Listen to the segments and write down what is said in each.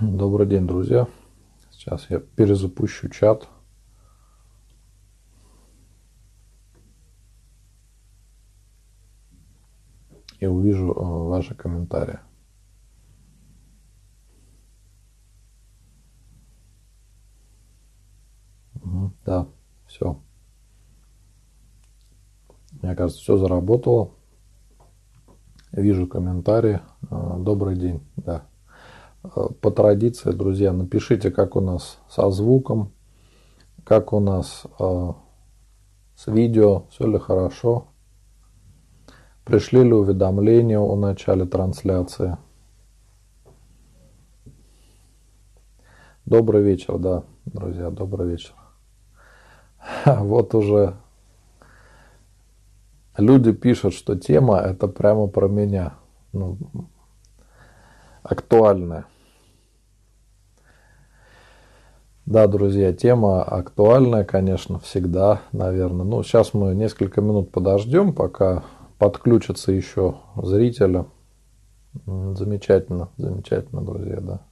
Добрый день, друзья. Сейчас я перезапущу чат. И увижу э, ваши комментарии. Да, все. Мне кажется, все заработало. Вижу комментарии. Э, добрый день. Да. Э, по традиции, друзья, напишите, как у нас со звуком, как у нас э, с видео, все ли хорошо. Пришли ли уведомления о начале трансляции? Добрый вечер, да, друзья, добрый вечер. Вот уже люди пишут, что тема это прямо про меня. Ну, актуальная. Да, друзья, тема актуальная, конечно, всегда, наверное. Ну, сейчас мы несколько минут подождем, пока подключатся еще зрители. Замечательно, замечательно, друзья, да.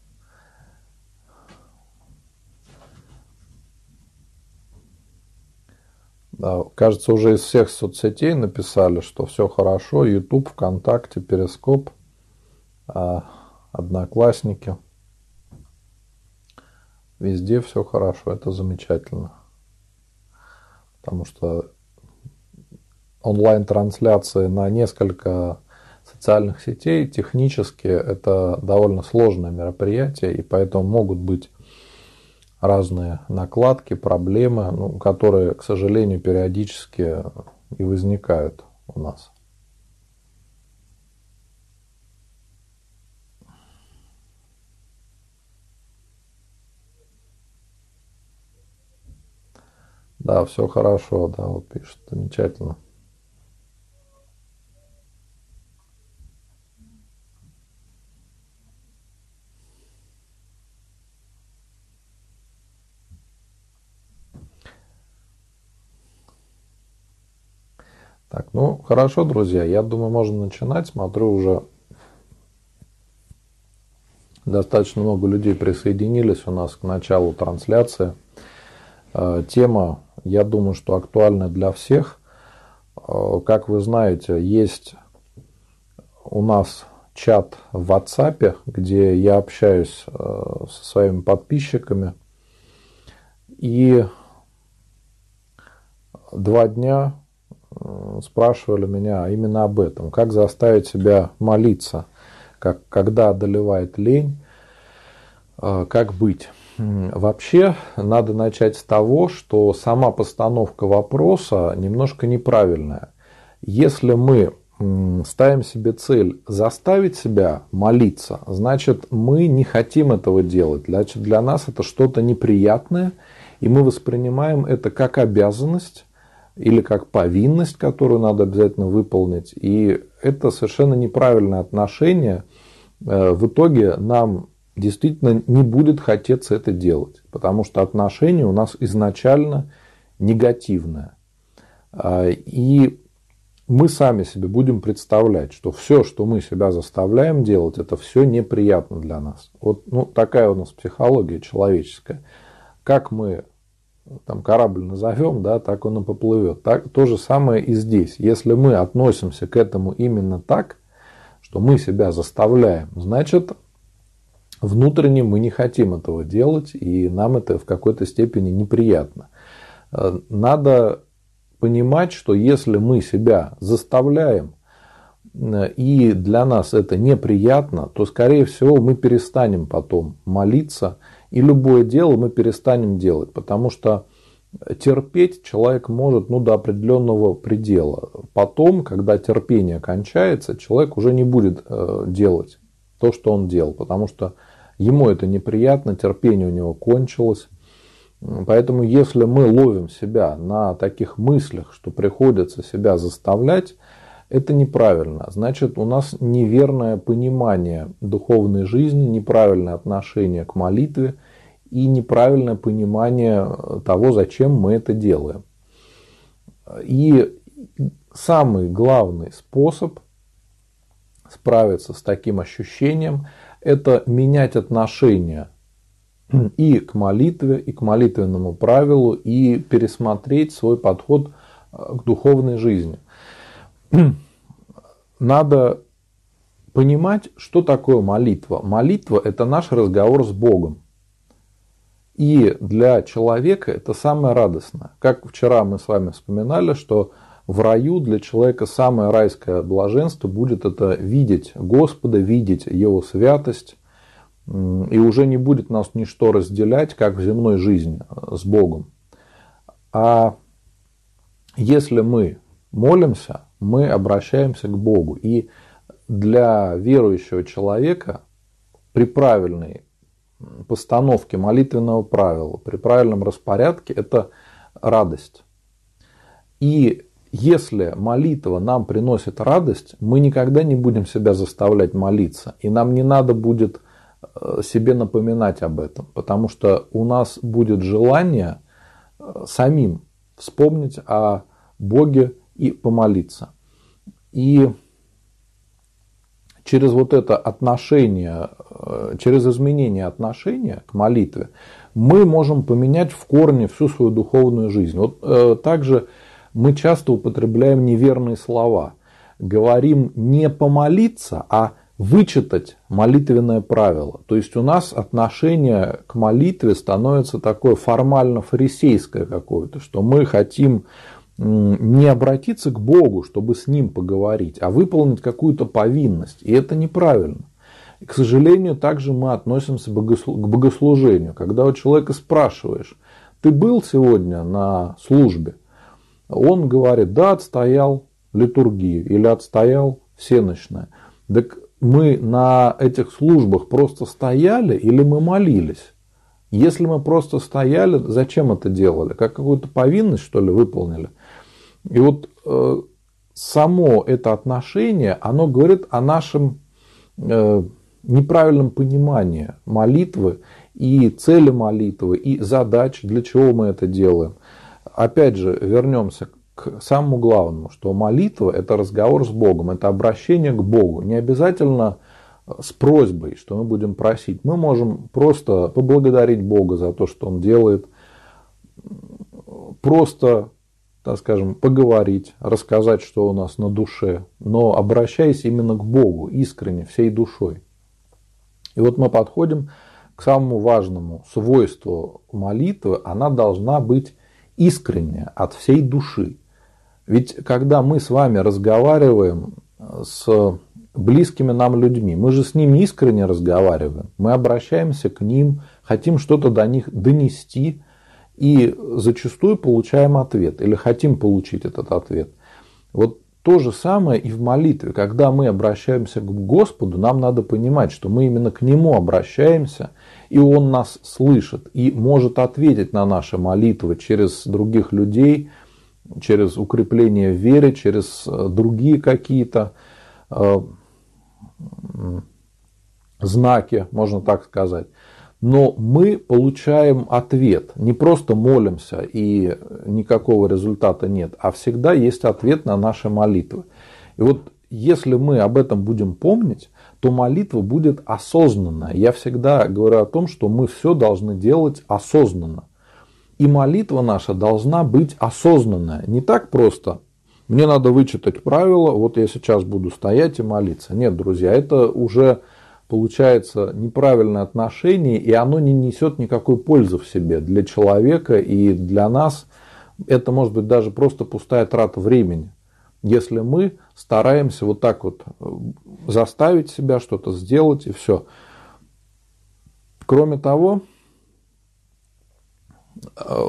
Да, кажется, уже из всех соцсетей написали, что все хорошо. YouTube, ВКонтакте, Перископ, а, Одноклассники – Везде все хорошо, это замечательно. Потому что онлайн-трансляции на несколько социальных сетей технически это довольно сложное мероприятие, и поэтому могут быть разные накладки, проблемы, ну, которые, к сожалению, периодически и возникают у нас. Да, все хорошо, да, вот пишет, замечательно. Так, ну хорошо, друзья, я думаю, можно начинать. Смотрю, уже достаточно много людей присоединились у нас к началу трансляции. Э, тема я думаю, что актуально для всех. Э, как вы знаете, есть у нас чат в WhatsApp, где я общаюсь э, со своими подписчиками. И два дня спрашивали меня именно об этом. Как заставить себя молиться, как, когда одолевает лень, как быть. Вообще, надо начать с того, что сама постановка вопроса немножко неправильная. Если мы ставим себе цель заставить себя молиться, значит, мы не хотим этого делать. Значит, для нас это что-то неприятное, и мы воспринимаем это как обязанность или как повинность, которую надо обязательно выполнить. И это совершенно неправильное отношение. Э, в итоге нам действительно не будет хотеться это делать, потому что отношение у нас изначально негативное. А, и мы сами себе будем представлять, что все, что мы себя заставляем делать, это все неприятно для нас. Вот ну, такая у нас психология человеческая. Как мы там корабль назовем, да, так он и поплывет. Так, то же самое и здесь. Если мы относимся к этому именно так, что мы себя заставляем, значит, Внутренне мы не хотим этого делать, и нам это в какой-то степени неприятно. Э, надо понимать, что если мы себя заставляем, э, и для нас это неприятно, то, скорее всего, мы перестанем потом молиться, и любое дело мы перестанем делать, потому что терпеть человек может ну, до определенного предела. Потом, когда терпение кончается, человек уже не будет э, делать то, что он делал, потому что ему это неприятно, терпение у него кончилось. Поэтому если мы ловим себя на таких мыслях, что приходится себя заставлять, это неправильно. Значит, у нас неверное понимание духовной жизни, неправильное отношение к молитве и неправильное понимание того, зачем мы это делаем. И самый главный способ справиться с таким ощущением – это менять отношения и к молитве, и к молитвенному правилу, и пересмотреть свой подход э, к духовной жизни. Надо понимать, что такое молитва. Молитва – это наш разговор с Богом. И для человека это самое радостное. Как вчера мы с вами вспоминали, что в раю для человека самое райское блаженство будет это видеть Господа, видеть Его святость, и уже не будет нас ничто разделять, как в земной жизни с Богом. А если мы молимся, мы обращаемся к Богу. И для верующего человека при правильной постановке молитвенного правила, при правильном распорядке это радость. И если молитва нам приносит радость, мы никогда не будем себя заставлять молиться. И нам не надо будет Э, себе напоминать об этом, потому что у нас будет желание э, самим вспомнить о Боге и помолиться. И через вот это отношение, э, через изменение отношения к молитве, мы можем поменять в корне всю свою духовную жизнь. Вот также мы часто употребляем неверные слова. Говорим не помолиться, а вычитать молитвенное правило. То есть у нас отношение к молитве становится такое формально-фарисейское какое-то, что мы хотим не обратиться к Богу, чтобы с Ним поговорить, а выполнить какую-то повинность. И это неправильно. И, к сожалению, также мы относимся к богослужению. Когда у человека спрашиваешь, ты был сегодня на службе? Он говорит, да, отстоял литургию или отстоял всеночное. Так мы на этих службах просто стояли или мы молились? Если мы просто стояли, зачем это делали? Как какую-то повинность, что ли, выполнили? И вот э, само это отношение, оно говорит о нашем э, неправильном понимании молитвы и цели молитвы, и задач, для чего мы это делаем. Опять же, вернемся к самому главному, что молитва – это разговор с Богом, это обращение к Богу. Не обязательно с просьбой, что мы будем просить. Мы можем просто поблагодарить Бога за то, что Он делает, просто, так скажем, поговорить, рассказать, что у нас на душе, но обращаясь именно к Богу, искренне, всей душой. И вот мы подходим к самому важному свойству молитвы, она должна быть искренняя, от всей души. Ведь когда мы с вами разговариваем с близкими нам людьми, мы же с ними искренне разговариваем, мы обращаемся к ним, хотим что-то до них донести, и зачастую получаем ответ или хотим получить этот ответ. Вот то же самое и в молитве. Когда мы обращаемся к Господу, нам надо понимать, что мы именно к Нему обращаемся, и Он нас слышит и может ответить на наши молитвы через других людей – через укрепление в вере, через э, другие какие-то э, знаки, можно так сказать. Но мы получаем ответ. Не просто молимся и никакого результата нет, а всегда есть ответ на наши молитвы. И вот если мы об этом будем помнить, то молитва будет осознанная. Я всегда говорю о том, что мы все должны делать осознанно. И молитва наша должна быть осознанная. Не так просто. Мне надо вычитать правила, вот я сейчас буду стоять и молиться. Нет, друзья, это уже получается неправильное отношение, и оно не несет никакой пользы в себе для человека и для нас. Это может быть даже просто пустая трата времени. Если мы стараемся вот так вот э, заставить себя что-то сделать и все. Кроме того,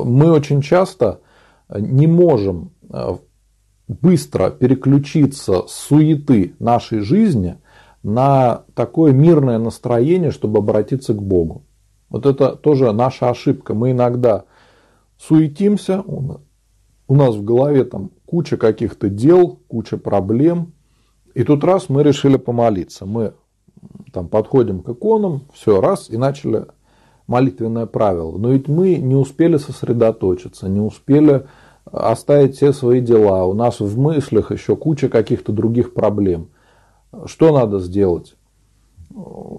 мы очень часто не можем э, быстро переключиться с суеты нашей жизни на такое мирное настроение, чтобы обратиться к Богу. Вот это тоже наша ошибка. Мы иногда суетимся, у нас в голове там куча каких-то дел, куча проблем, и тут раз мы решили помолиться. Мы там подходим к иконам, все, раз, и начали молитвенное правило. Но ведь мы не успели сосредоточиться, не успели оставить все свои дела. У нас в мыслях еще куча каких-то других проблем. Что надо сделать?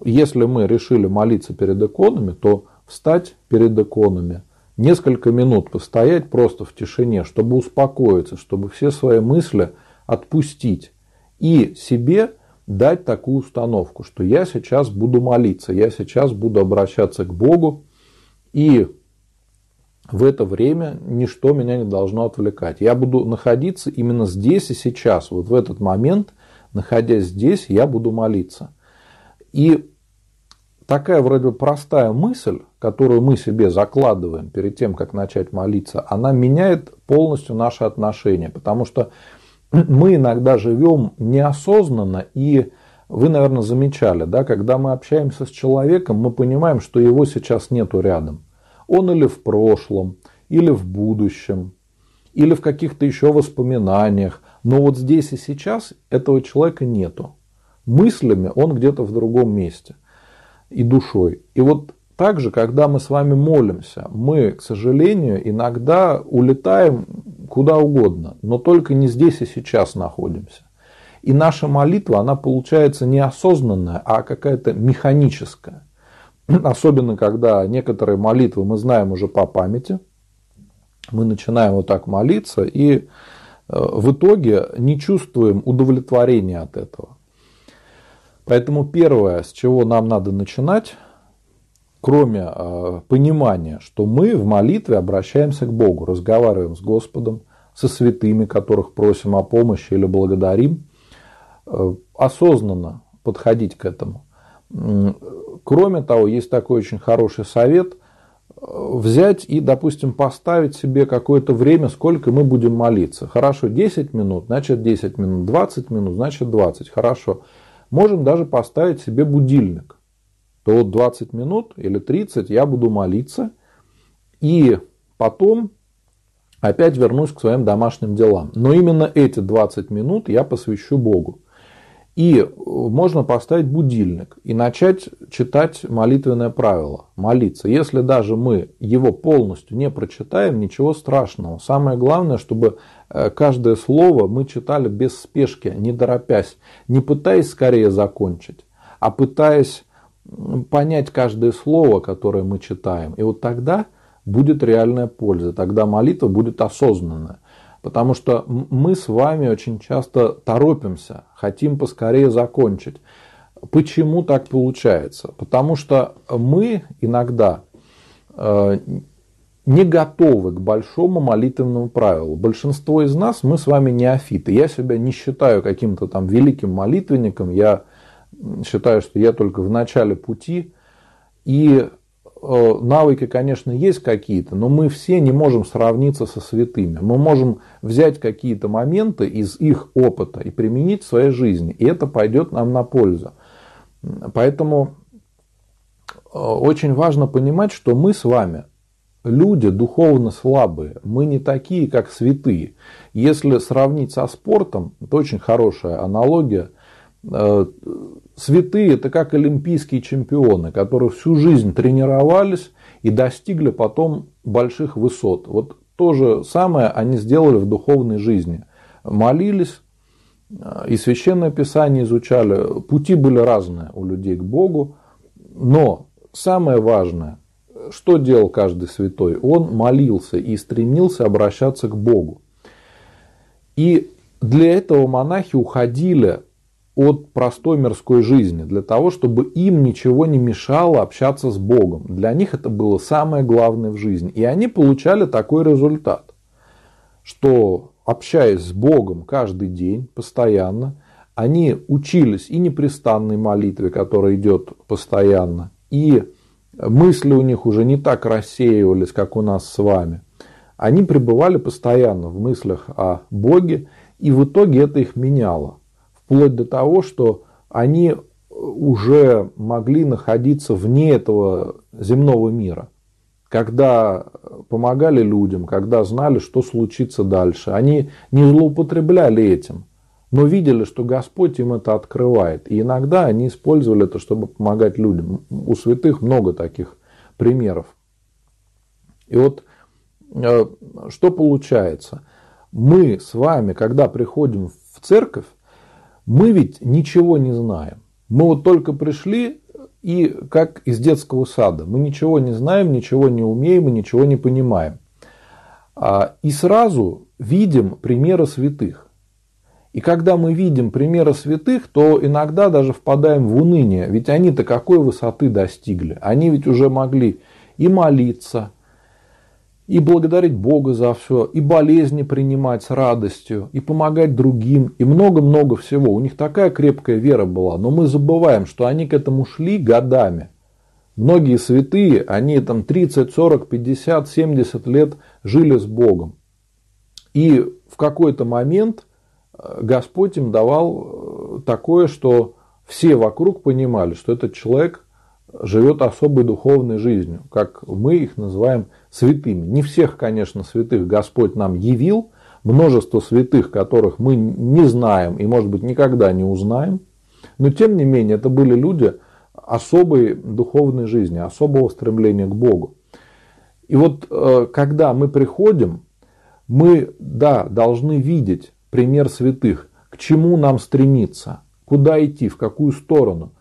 если мы решили молиться перед иконами, то встать перед иконами, несколько минут постоять просто в тишине, чтобы успокоиться, чтобы все свои мысли отпустить и себе дать такую установку, что я сейчас буду молиться, я сейчас буду обращаться к Богу, и в это время ничто меня не должно отвлекать. Я буду находиться именно здесь и сейчас, вот в этот момент, находясь здесь, я буду молиться. И такая вроде бы простая мысль, которую мы себе закладываем перед тем, как начать молиться, она меняет полностью наши отношения, потому что мы иногда живем неосознанно и вы, наверное, замечали, да, когда мы общаемся с человеком, мы понимаем, что его сейчас нету рядом. Он или в прошлом, или в будущем, или в каких-то еще воспоминаниях. Но вот здесь и сейчас этого человека нету. Мыслями он где-то в другом месте и душой. И вот также, когда мы с вами молимся, мы, к сожалению, иногда улетаем куда угодно, но только не здесь и сейчас находимся. И наша молитва, она получается не осознанная, а какая-то механическая. Особенно, когда некоторые молитвы мы знаем уже по памяти. Мы начинаем вот так молиться и э, в итоге не чувствуем удовлетворения от этого. Поэтому первое, с чего нам надо начинать, кроме э, понимания, что мы в молитве обращаемся к Богу, разговариваем с Господом, со святыми, которых просим о помощи или благодарим, э, осознанно подходить к этому. Кроме того, есть такой очень хороший совет э, взять и, допустим, поставить себе какое-то время, сколько мы будем молиться. Хорошо, 10 минут, значит 10 минут, 20 минут, значит 20. Хорошо. Можем даже поставить себе будильник то вот 20 минут или 30 я буду молиться, и потом опять вернусь к своим домашним делам. Но именно эти 20 минут я посвящу Богу. И можно поставить будильник и начать читать молитвенное правило, молиться. Если даже мы его полностью не прочитаем, ничего страшного. Самое главное, чтобы э, каждое слово мы читали без спешки, не торопясь, не пытаясь скорее закончить, а пытаясь понять каждое слово, которое мы читаем. И вот тогда будет реальная польза, тогда молитва будет осознанная. Потому что мы с вами очень часто торопимся, хотим поскорее закончить. Почему так получается? Потому что мы иногда э, не готовы к большому молитвенному правилу. Большинство из нас, мы с вами неофиты. Я себя не считаю каким-то там великим молитвенником. Я считаю, что я только в начале пути. И навыки, конечно, есть какие-то, но мы все не можем сравниться со святыми. Мы можем взять какие-то моменты из их опыта и применить в своей жизни. И это пойдет нам на пользу. Поэтому э, очень важно понимать, что мы с вами люди духовно слабые. Мы не такие, как святые. Если сравнить со спортом, это очень хорошая аналогия. Э, святые это как олимпийские чемпионы, которые всю жизнь тренировались и достигли потом больших высот. Вот то же самое они сделали в духовной жизни. Молились э, и священное писание изучали. Пути были разные у людей к Богу. Но самое важное, что делал каждый святой? Он молился и стремился обращаться к Богу. И для этого монахи уходили от простой мирской жизни, для того, чтобы им ничего не мешало общаться с Богом. Для них это было самое главное в жизни. И они получали такой результат, что общаясь с Богом каждый день, постоянно, они учились и непрестанной молитве, которая идет постоянно, и мысли у них уже не так рассеивались, как у нас с вами. Они пребывали постоянно в мыслях о Боге, и в итоге это их меняло вплоть до того, что они уже могли находиться вне этого земного мира. Когда помогали людям, когда знали, что случится дальше. Они не злоупотребляли этим, но видели, что Господь им это открывает. И иногда они использовали это, чтобы помогать людям. У святых много таких примеров. И вот э, что получается? Мы с вами, когда приходим в церковь, мы ведь ничего не знаем. Мы вот только пришли и как из детского сада. Мы ничего не знаем, ничего не умеем и ничего не понимаем. А, и сразу видим примеры святых. И когда мы видим примеры святых, то иногда даже впадаем в уныние. Ведь они-то какой высоты достигли? Они ведь уже могли и молиться, и благодарить Бога за все, и болезни принимать с радостью, и помогать другим, и много-много всего. У них такая крепкая вера была, но мы забываем, что они к этому шли годами. Многие святые, они там 30, 40, 50, 70 лет жили с Богом. И в какой-то момент э, Господь им давал э, такое, что все вокруг понимали, что этот человек живет особой духовной жизнью, как мы их называем святыми. Не всех, конечно, святых Господь нам явил, множество святых, которых мы не знаем и, может быть, никогда не узнаем, но, тем не менее, это были люди особой духовной жизни, особого стремления к Богу. И вот, э, когда мы приходим, мы, да, должны видеть пример святых, к чему нам стремиться, куда идти, в какую сторону.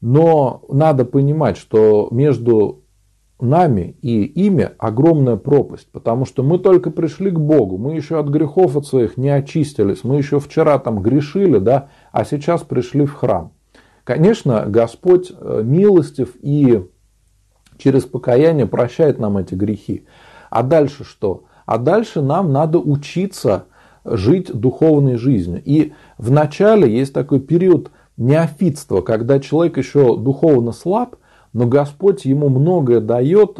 Но надо понимать, что между нами и ими огромная пропасть, потому что мы только пришли к Богу, мы еще от грехов от своих не очистились, мы еще вчера там грешили, да, а сейчас пришли в храм. Конечно, Господь э, милостив и через покаяние прощает нам эти грехи. А дальше что? А дальше нам надо учиться жить духовной жизнью. И в начале есть такой период неофитства, когда человек еще духовно слаб, но Господь ему многое дает,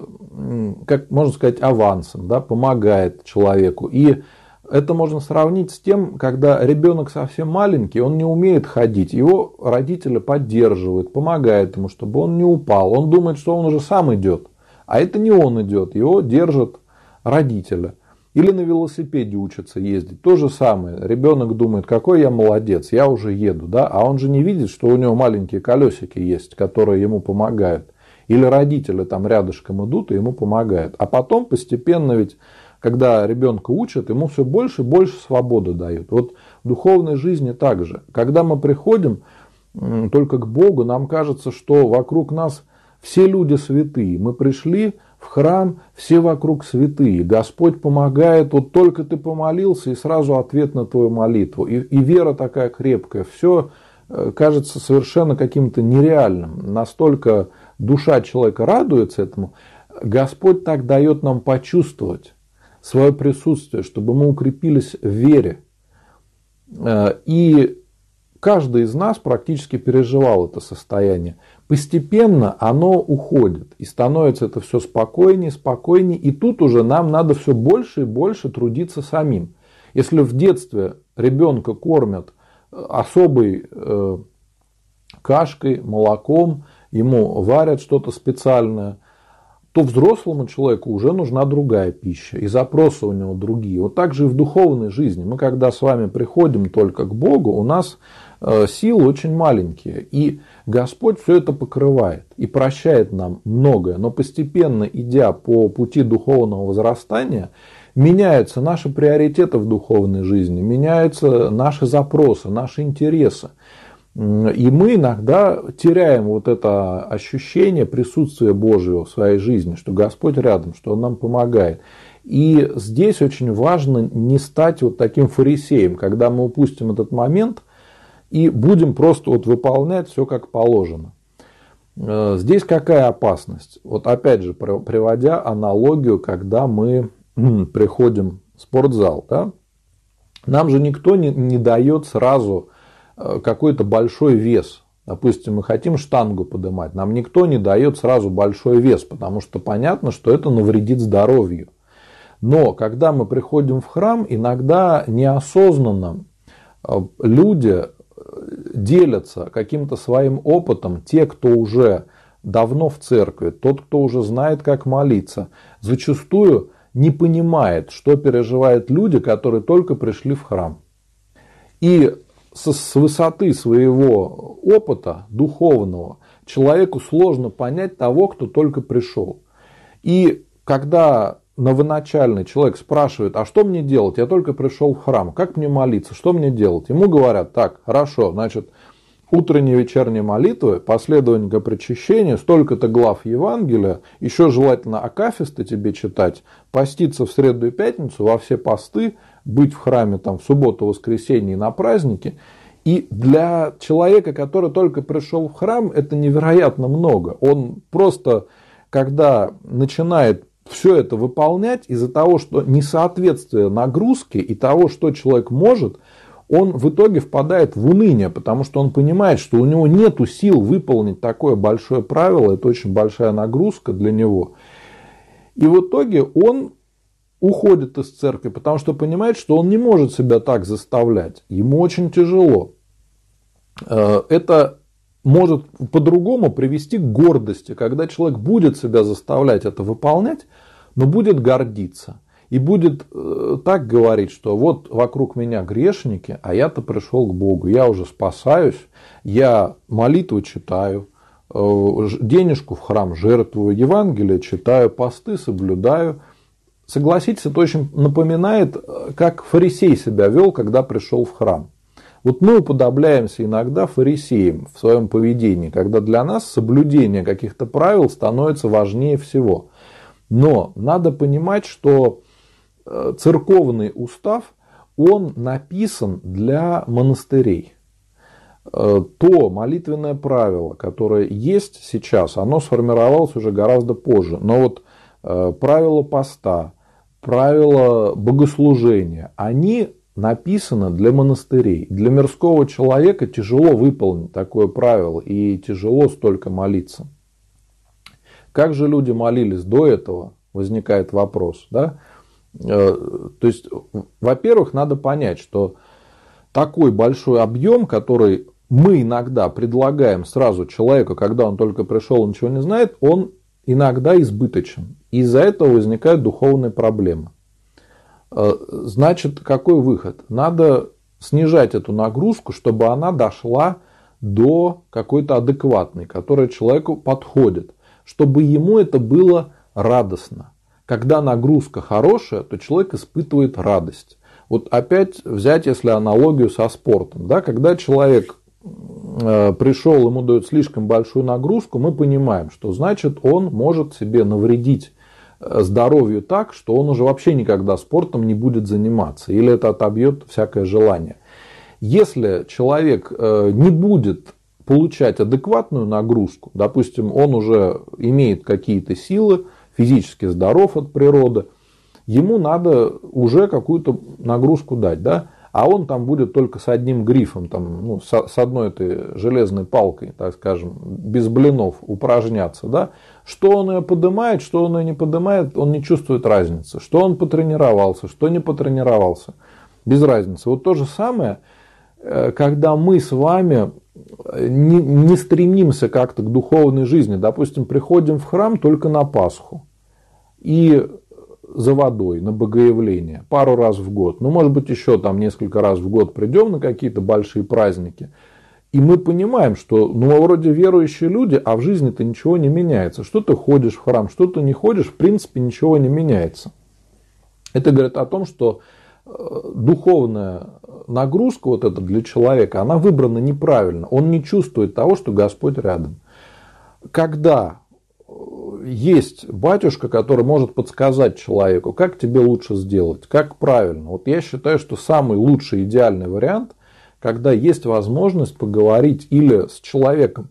как можно сказать, авансом, да, помогает человеку. И это можно сравнить с тем, когда ребенок совсем маленький, он не умеет ходить, его родители поддерживают, помогают ему, чтобы он не упал. Он думает, что он уже сам идет, а это не он идет, его держат родители. Или на велосипеде учатся ездить. То же самое. Ребенок думает, какой я молодец, я уже еду. Да? А он же не видит, что у него маленькие колесики есть, которые ему помогают. Или родители там рядышком идут и ему помогают. А потом постепенно ведь, когда ребенка учат, ему все больше и больше свободы дают. Вот в духовной жизни также. Когда мы приходим только к Богу, нам кажется, что вокруг нас все люди святые. Мы пришли в храм, все вокруг святые. Господь помогает, вот только ты помолился, и сразу ответ на твою молитву. И, и вера такая крепкая. Все э, кажется совершенно каким-то нереальным. Настолько душа человека радуется этому. Господь так дает нам почувствовать свое присутствие, чтобы мы укрепились в вере. Э, и каждый из нас практически переживал это состояние. Постепенно оно уходит и становится это все спокойнее, спокойнее. И тут уже нам надо все больше и больше трудиться самим. Если в детстве ребенка кормят э, особой э, кашкой, молоком, ему варят что-то специальное, то взрослому человеку уже нужна другая пища, и запросы у него другие. Вот так же и в духовной жизни. Мы когда с вами приходим только к Богу, у нас силы очень маленькие. И Господь все это покрывает и прощает нам многое. Но постепенно, идя по пути духовного возрастания, меняются наши приоритеты в духовной жизни, меняются наши запросы, наши интересы. И мы иногда теряем вот это ощущение присутствия Божьего в своей жизни, что Господь рядом, что Он нам помогает. И здесь очень важно не стать вот таким фарисеем, когда мы упустим этот момент – и будем просто вот выполнять все как положено. Э, здесь какая опасность? Вот опять же, приводя аналогию, когда мы приходим в спортзал, да? нам же никто не, не дает сразу э, какой-то большой вес. Допустим, мы хотим штангу поднимать, нам никто не дает сразу большой вес, потому что понятно, что это навредит здоровью. Но когда мы приходим в храм, иногда неосознанно э, люди делятся каким-то своим опытом те, кто уже давно в церкви, тот, кто уже знает, как молиться, зачастую не понимает, что переживают люди, которые только пришли в храм. И с высоты своего опыта духовного человеку сложно понять того, кто только пришел. И когда новоначальный человек спрашивает, а что мне делать? Я только пришел в храм, как мне молиться, что мне делать? Ему говорят, так, хорошо, значит, утренние и вечерние молитвы, последование причащения, столько-то глав Евангелия, еще желательно акафисты тебе читать, поститься в среду и пятницу во все посты, быть в храме там в субботу, воскресенье и на праздники. И для человека, который только пришел в храм, это невероятно много. Он просто, когда начинает все это выполнять, из-за того, что несоответствие нагрузки и того, что человек может – он в итоге впадает в уныние, потому что он понимает, что у него нет сил выполнить такое большое правило, это очень большая нагрузка для него. И в итоге он уходит из церкви, потому что понимает, что он не может себя так заставлять. Ему очень тяжело. Э, это может по-другому привести к гордости, когда человек будет себя заставлять это выполнять, но будет гордиться. И будет э, так говорить, что вот вокруг меня грешники, а я-то пришел к Богу, я уже спасаюсь, я молитву читаю, э, денежку в храм жертвую, Евангелие читаю, посты соблюдаю. Согласитесь, это очень напоминает, э, как фарисей себя вел, когда пришел в храм. Вот мы уподобляемся иногда фарисеям в своем поведении, когда для нас соблюдение каких-то правил становится важнее всего. Но надо понимать, что Э, церковный устав, он написан для монастырей. Э, то молитвенное правило, которое есть сейчас, оно сформировалось уже гораздо позже. Но вот э, правила поста, правила богослужения, они написаны для монастырей. Для мирского человека тяжело выполнить такое правило и тяжело столько молиться. Как же люди молились до этого, возникает вопрос. Да? Э, то есть, во-первых, надо понять, что такой большой объем, который мы иногда предлагаем сразу человеку, когда он только пришел и ничего не знает, он иногда избыточен. Из-за этого возникают духовные проблемы. Э, значит, какой выход? Надо снижать эту нагрузку, чтобы она дошла до какой-то адекватной, которая человеку подходит, чтобы ему это было радостно. Когда нагрузка хорошая, то человек испытывает радость. Вот опять взять, если аналогию со спортом. Да, когда человек э, пришел, ему дают слишком большую нагрузку, мы понимаем, что значит он может себе навредить здоровью так, что он уже вообще никогда спортом не будет заниматься. Или это отобьет всякое желание. Если человек э, не будет получать адекватную нагрузку, допустим, он уже имеет какие-то силы, физически здоров от природы, ему надо уже какую-то нагрузку дать, да, а он там будет только с одним грифом, там, ну, с одной этой железной палкой, так скажем, без блинов упражняться, да, что он ее поднимает, что он ее не поднимает, он не чувствует разницы, что он потренировался, что не потренировался, без разницы. Вот то же самое, э, когда мы с вами не, не стремимся как-то к духовной жизни. Допустим, приходим в храм только на Пасху и за водой, на богоявление, пару раз в год. Ну, может быть, еще там несколько раз в год придем на какие-то большие праздники. И мы понимаем, что ну, мы вроде верующие люди, а в жизни-то ничего не меняется. Что ты ходишь в храм, что ты не ходишь, в принципе, ничего не меняется. Это говорит о том, что э, духовная нагрузка вот эта для человека, она выбрана неправильно. Он не чувствует того, что Господь рядом. Когда есть батюшка, который может подсказать человеку, как тебе лучше сделать, как правильно. Вот я считаю, что самый лучший идеальный вариант, когда есть возможность поговорить или с человеком,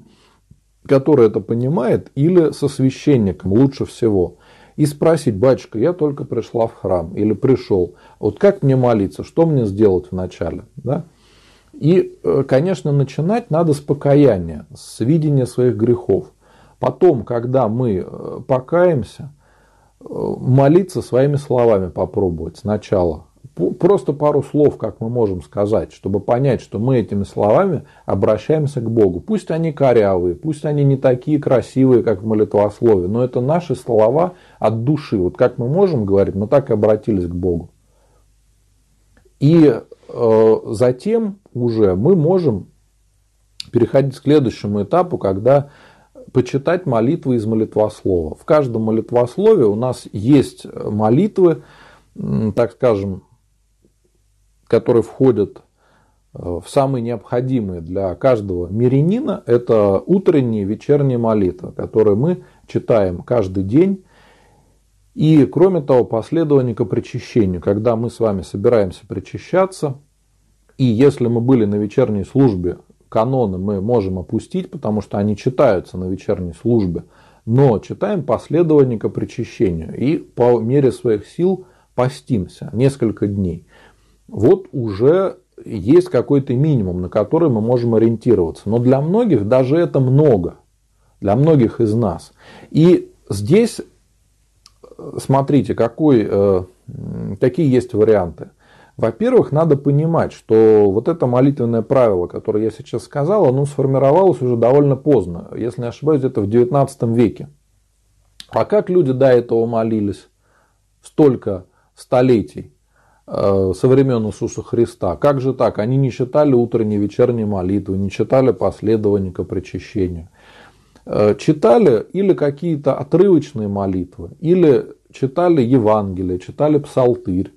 который это понимает, или со священником лучше всего и спросить, батюшка, я только пришла в храм или пришел, вот как мне молиться, что мне сделать вначале, да? И, э, конечно, начинать надо с покаяния, с видения своих грехов. Потом, когда мы э, покаемся, э, молиться своими словами попробовать сначала просто пару слов, как мы можем сказать, чтобы понять, что мы этими словами обращаемся к Богу. Пусть они корявые, пусть они не такие красивые, как в молитвослове, но это наши слова от души. Вот как мы можем говорить, мы так и обратились к Богу. И э, затем уже мы можем переходить к следующему этапу, когда почитать молитвы из молитвослова. В каждом молитвослове у нас есть молитвы, так скажем, которые входят в самые необходимые для каждого мирянина, это утренние и вечерние молитвы, которые мы читаем каждый день. И, кроме того, последование к причащению, когда мы с вами собираемся причащаться, и если мы были на вечерней службе, каноны мы можем опустить, потому что они читаются на вечерней службе, но читаем последование к причащению и по мере своих сил постимся несколько дней. Вот уже есть какой-то минимум, на который мы можем ориентироваться. Но для многих даже это много. Для многих из нас. И здесь, смотрите, какой, э, какие есть варианты. Во-первых, надо понимать, что вот это молитвенное правило, которое я сейчас сказал, оно сформировалось уже довольно поздно. Если не ошибаюсь, это в 19 веке. А как люди до этого молились? Столько столетий. Э, со времен Иисуса Христа. Как же так? Они не читали утренние и вечерние молитвы, не читали последования к причащению. Э, читали или какие-то отрывочные молитвы, или читали Евангелие, читали Псалтырь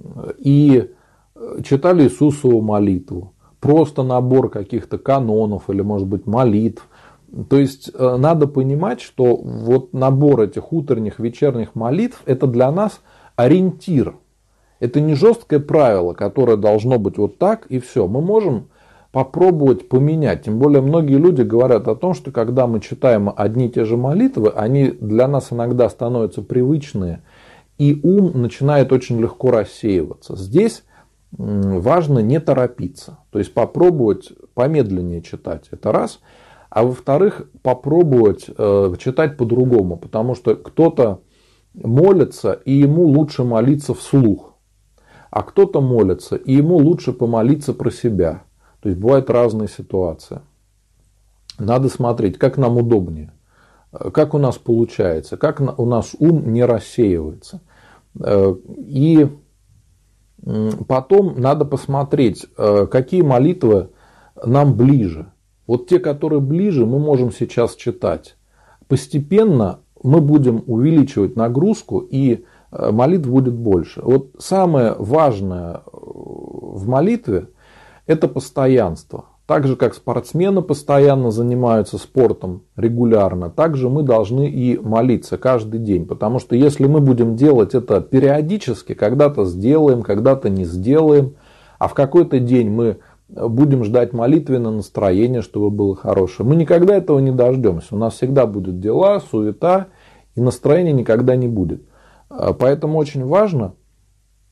э, и читали Иисусову молитву. Просто набор каких-то канонов или, может быть, молитв. То есть надо понимать, что вот набор этих утренних, вечерних молитв – это для нас ориентир – это не жесткое правило, которое должно быть вот так и все. Мы можем попробовать поменять. Тем более многие люди говорят о том, что когда мы читаем одни и те же молитвы, они для нас иногда становятся привычные, и ум начинает очень легко рассеиваться. Здесь важно не торопиться, то есть попробовать помедленнее читать, это раз. А во-вторых, попробовать э, читать по-другому, потому что кто-то молится, и ему лучше молиться вслух а кто-то молится, и ему лучше помолиться про себя. То есть бывают разные ситуации. Надо смотреть, как нам удобнее, как у нас получается, как у нас ум не рассеивается. Э, и потом надо посмотреть, э, какие молитвы нам ближе. Вот те, которые ближе, мы можем сейчас читать. Постепенно мы будем увеличивать нагрузку и молитв будет больше. Вот самое важное э, в молитве – это постоянство. Так же, как спортсмены постоянно занимаются спортом регулярно, так же мы должны и молиться каждый день. Потому что если мы будем делать это периодически, когда-то сделаем, когда-то не сделаем, а в какой-то день мы будем ждать молитвенное настроение, чтобы было хорошее, мы никогда этого не дождемся. У нас всегда будут дела, суета, и настроения никогда не будет. А, поэтому очень важно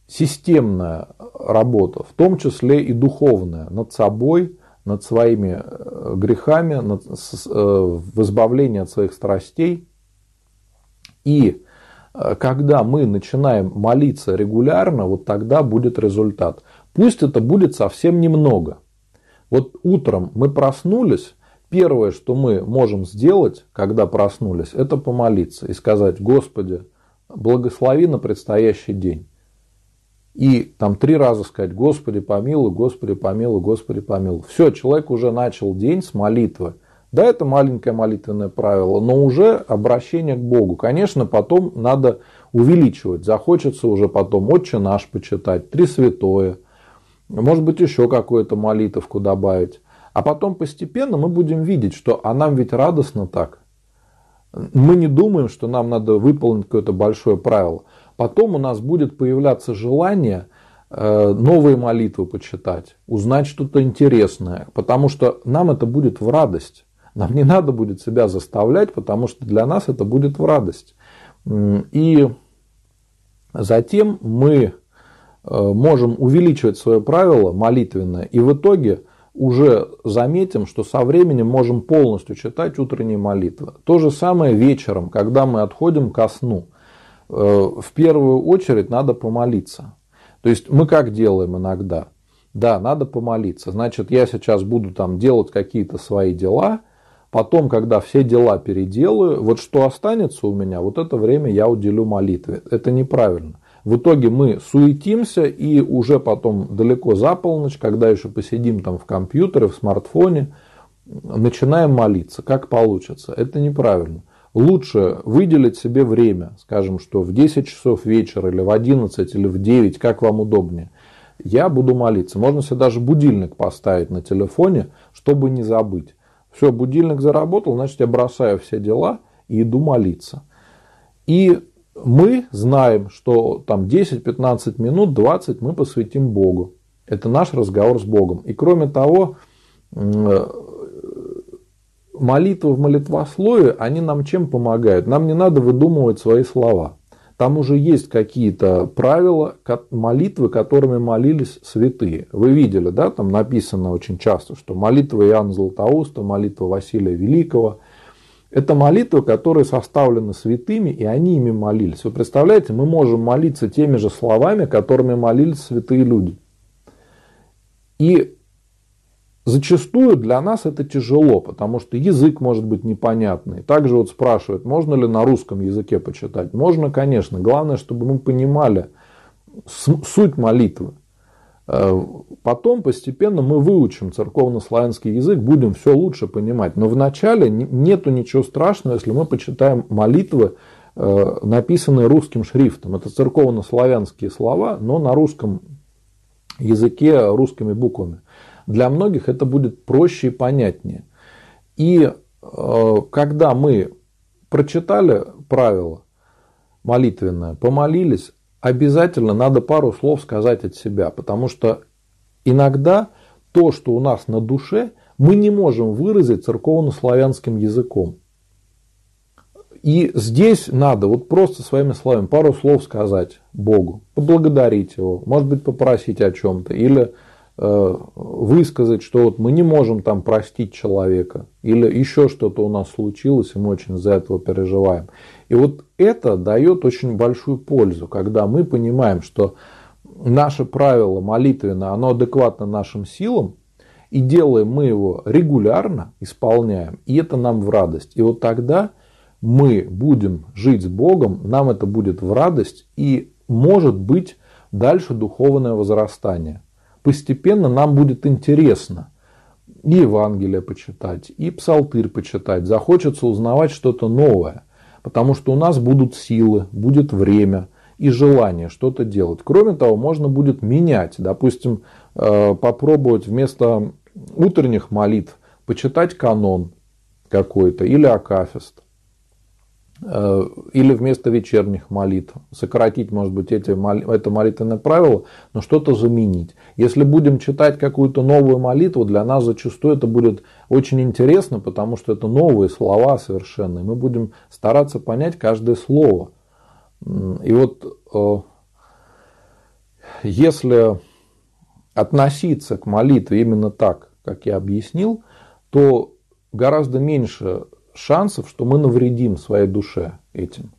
системная работа, в том числе и духовная, над собой, над своими э, грехами, над, э, в избавлении от своих страстей. И э, когда мы начинаем молиться регулярно, вот тогда будет результат. Пусть это будет совсем немного. Вот утром мы проснулись, первое, что мы можем сделать, когда проснулись, это помолиться и сказать, Господи, благослови на предстоящий день. И там три раза сказать, Господи помилуй, Господи помилуй, Господи помилуй. Все, человек уже начал день с молитвы. Да, это маленькое молитвенное правило, но уже обращение к Богу. Конечно, потом надо увеличивать. Захочется уже потом Отче наш почитать, Три Святое, может быть, еще какую-то молитву добавить. А потом постепенно мы будем видеть, что а нам ведь радостно так. Мы не думаем, что нам надо выполнить какое-то большое правило. Потом у нас будет появляться желание э, новые молитвы почитать, узнать что-то интересное, потому что нам это будет в радость. Нам не надо будет себя заставлять, потому что для нас это будет в радость. И затем мы э, можем увеличивать свое правило молитвенное, и в итоге уже заметим, что со временем можем полностью читать утренние молитвы. То же самое вечером, когда мы отходим ко сну. Э, в первую очередь надо помолиться. То есть мы как делаем иногда? Да, надо помолиться. Значит, я сейчас буду там делать какие-то свои дела, потом, когда все дела переделаю, вот что останется у меня, вот это время я уделю молитве. Это неправильно. В итоге мы суетимся и уже потом далеко за полночь, когда еще посидим там в компьютере, в смартфоне, начинаем молиться. Как получится? Это неправильно. Лучше выделить себе время, скажем, что в 10 часов вечера или в 11 или в 9, как вам удобнее. я буду молиться. Можно себе даже будильник поставить на телефоне, чтобы не забыть. Все, будильник заработал, значит я бросаю все дела и иду молиться. И мы знаем, что там 10-15 минут, 20 мы посвятим Богу. Это наш разговор с Богом. И кроме того, молитвы в молитвослове, они нам чем помогают? Нам не надо выдумывать свои слова. Там уже есть какие-то правила молитвы, которыми молились святые. Вы видели, да, там написано очень часто, что молитва Иоанна Златоуста, молитва Василия Великого. Это молитвы, которые составлены святыми, и они ими молились. Вы представляете, мы можем молиться теми же словами, которыми молились святые люди. И Зачастую для нас это тяжело, потому что язык может быть непонятный. Также вот спрашивают, можно ли на русском языке почитать. Можно, конечно. Главное, чтобы мы понимали суть молитвы. Э, потом постепенно мы выучим церковно-славянский язык, будем все лучше понимать. Но вначале нету ничего страшного, если мы почитаем молитвы, э, написанные русским шрифтом. Это церковно-славянские слова, но на русском языке, русскими буквами. Для многих это будет проще и понятнее. И э, когда мы прочитали правила молитвенное, помолились, обязательно надо пару слов сказать от себя, потому что иногда то, что у нас на душе, мы не можем выразить церковно-славянским языком. И здесь надо вот просто своими словами пару слов сказать Богу, поблагодарить Его, может быть попросить о чем-то, или высказать, что вот мы не можем там простить человека, или еще что-то у нас случилось, и мы очень за этого переживаем. И вот это дает очень большую пользу, когда мы понимаем, что наше правило молитвенное, оно адекватно нашим силам, и делаем мы его регулярно, исполняем, и это нам в радость. И вот тогда мы будем жить с Богом, нам это будет в радость, и может быть дальше духовное возрастание постепенно нам будет интересно и Евангелие почитать, и Псалтырь почитать. Захочется узнавать что-то новое, потому что у нас будут силы, будет время и желание что-то делать. Кроме того, можно будет менять. Допустим, э, попробовать вместо утренних молитв почитать канон какой-то или акафист. Э, или вместо вечерних молитв. Сократить, может быть, эти, это молитвенное правило, но что-то заменить. Если будем читать какую-то новую молитву, для нас зачастую это будет очень интересно, потому что это новые слова совершенно. И мы будем стараться понять каждое слово. И вот э, если относиться к молитве именно так, как я объяснил, то гораздо меньше шансов, что мы навредим своей душе этим.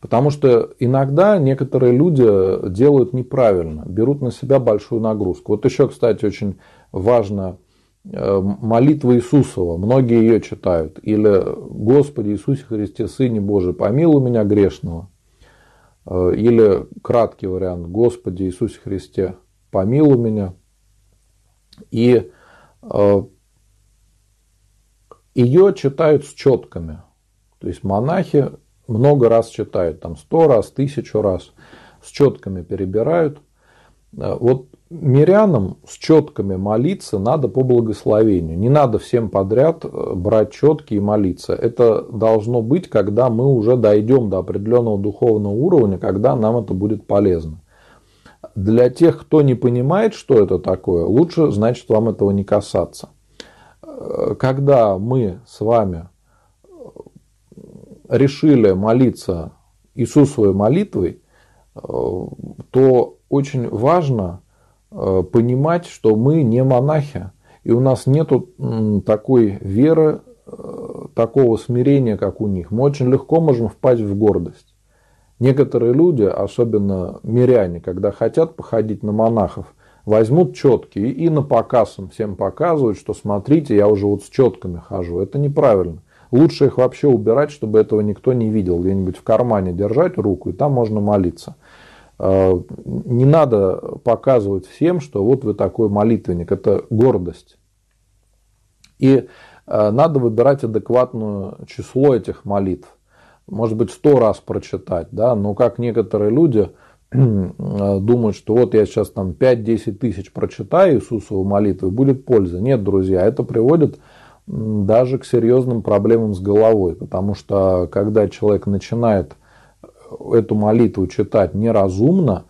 Потому что иногда некоторые люди делают неправильно, берут на себя большую нагрузку. Вот еще, кстати, очень важно э, молитва Иисусова. Многие ее читают. Или «Господи Иисусе Христе, Сыне Божий, помилуй меня грешного». Э, или краткий вариант «Господи Иисусе Христе, помилуй меня». И э, ее читают с четками. То есть монахи много раз читают, там сто раз, тысячу раз, с четками перебирают. Э, вот мирянам с четками молиться надо по благословению. Не надо всем подряд э, брать четки и молиться. Это должно быть, когда мы уже дойдем до определенного духовного уровня, когда нам это будет полезно. Для тех, кто не понимает, что это такое, лучше, значит, вам этого не касаться когда мы с вами решили молиться Иисусовой молитвой, то очень важно э, понимать, что мы не монахи, и у нас нет такой веры, э, такого смирения, как у них. Мы очень легко можем впасть в гордость. Некоторые люди, особенно миряне, когда хотят походить на монахов, возьмут четки и на показ им всем показывают, что смотрите, я уже вот с четками хожу. Это неправильно. Лучше их вообще убирать, чтобы этого никто не видел. Где-нибудь в кармане держать руку, и там можно молиться. А, не надо показывать всем, что вот вы такой молитвенник. Это гордость. И а, надо выбирать адекватное число этих молитв. Может быть, сто раз прочитать, да, но как некоторые люди думают, что вот я сейчас там 5-10 тысяч прочитаю Иисусову молитву, будет польза. Нет, друзья, это приводит даже к серьезным проблемам с головой, потому что когда человек начинает эту молитву читать неразумно,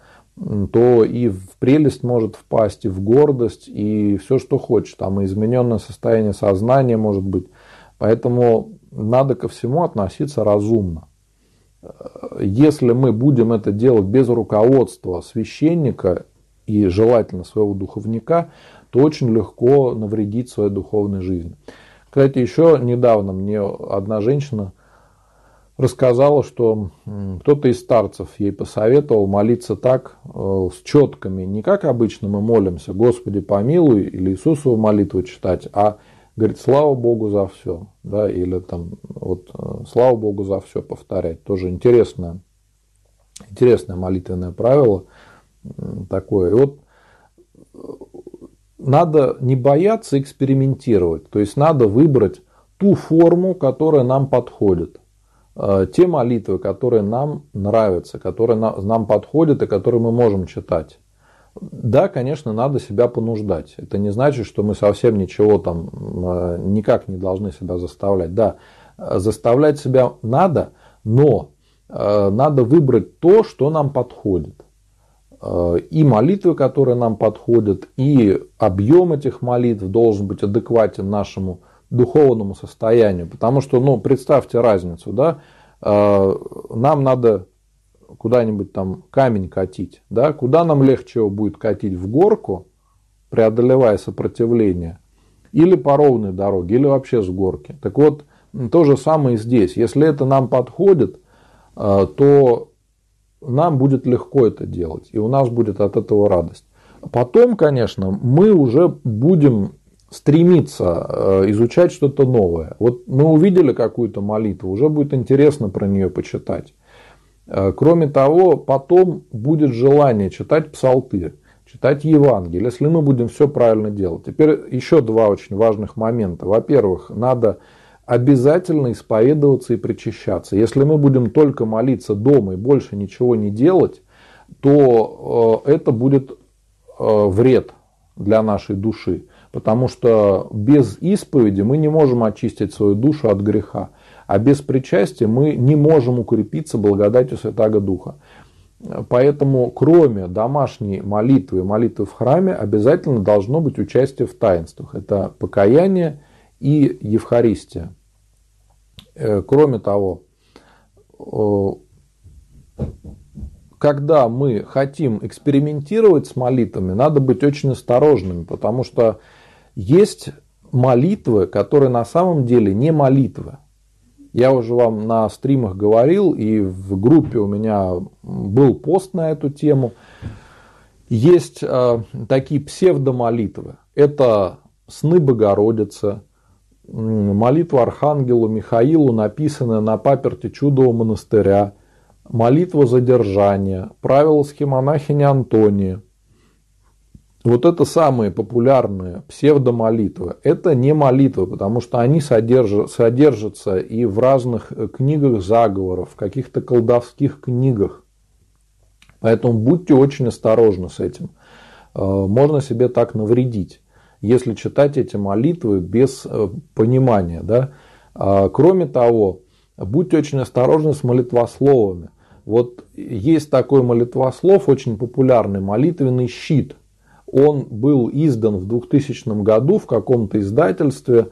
то и в прелесть может впасть, и в гордость, и все, что хочет. Там и измененное состояние сознания может быть. Поэтому надо ко всему относиться разумно. Если мы будем это делать без руководства священника и желательно своего духовника, то очень легко навредить своей духовной жизни. Кстати, еще недавно мне одна женщина рассказала, что кто-то из старцев ей посоветовал молиться так, э, с четками, не как обычно мы молимся, Господи помилуй, или Иисусову молитву читать, а говорит, слава Богу за все, да, или там, вот, э, слава Богу за все повторять. Тоже интересное, интересное молитвенное правило такое. И вот э, надо не бояться экспериментировать, то есть надо выбрать ту форму, которая нам подходит. Э, те молитвы, которые нам нравятся, которые нам подходят и которые мы можем читать. Да, конечно, надо себя понуждать. Это не значит, что мы совсем ничего там э, никак не должны себя заставлять. Да, заставлять себя надо, но э, надо выбрать то, что нам подходит. И молитвы, которые нам подходят, и объем этих молитв должен быть адекватен нашему духовному состоянию. Потому что, ну, представьте разницу, да, нам надо куда-нибудь там камень катить, да, куда нам легче его будет катить в горку, преодолевая сопротивление, или по ровной дороге, или вообще с горки. Так вот, то же самое и здесь. Если это нам подходит, э, то нам будет легко это делать, и у нас будет от этого радость. Потом, конечно, мы уже будем стремиться э, изучать что-то новое. Вот мы увидели какую-то молитву, уже будет интересно про нее почитать. Э, кроме того, потом будет желание читать псалтырь, читать Евангелие, если мы будем все правильно делать. Теперь еще два очень важных момента. Во-первых, надо обязательно исповедоваться и причащаться. Если мы будем только молиться дома и больше ничего не делать, то э, это будет вред для нашей души. Потому что без исповеди мы не можем очистить свою душу от греха. А без причастия мы не можем укрепиться благодатью Святаго Духа. Поэтому кроме домашней молитвы молитвы в храме обязательно должно быть участие в таинствах. Это покаяние и Евхаристия. Э, кроме того, когда мы хотим экспериментировать с молитвами, надо быть очень осторожными, потому что есть молитвы, которые на самом деле не молитвы. Я уже вам на стримах говорил, и в группе у меня был пост на эту тему. Есть э, такие псевдомолитвы. Это сны Богородицы, молитва Архангелу Михаилу, написанная на паперте чудового монастыря, молитва задержания, правила схемонахини Антонии – вот это самые популярные псевдомолитвы. Это не молитвы, потому что они содержат, содержатся и в разных э, книгах заговоров, в каких-то колдовских книгах. Поэтому будьте очень осторожны с этим. Э, можно себе так навредить, если читать эти молитвы без э, понимания. Да? А, кроме того, будьте очень осторожны с молитвословами. Вот есть такой молитвослов, очень популярный, молитвенный щит. Он был издан в 2000 году в каком-то издательстве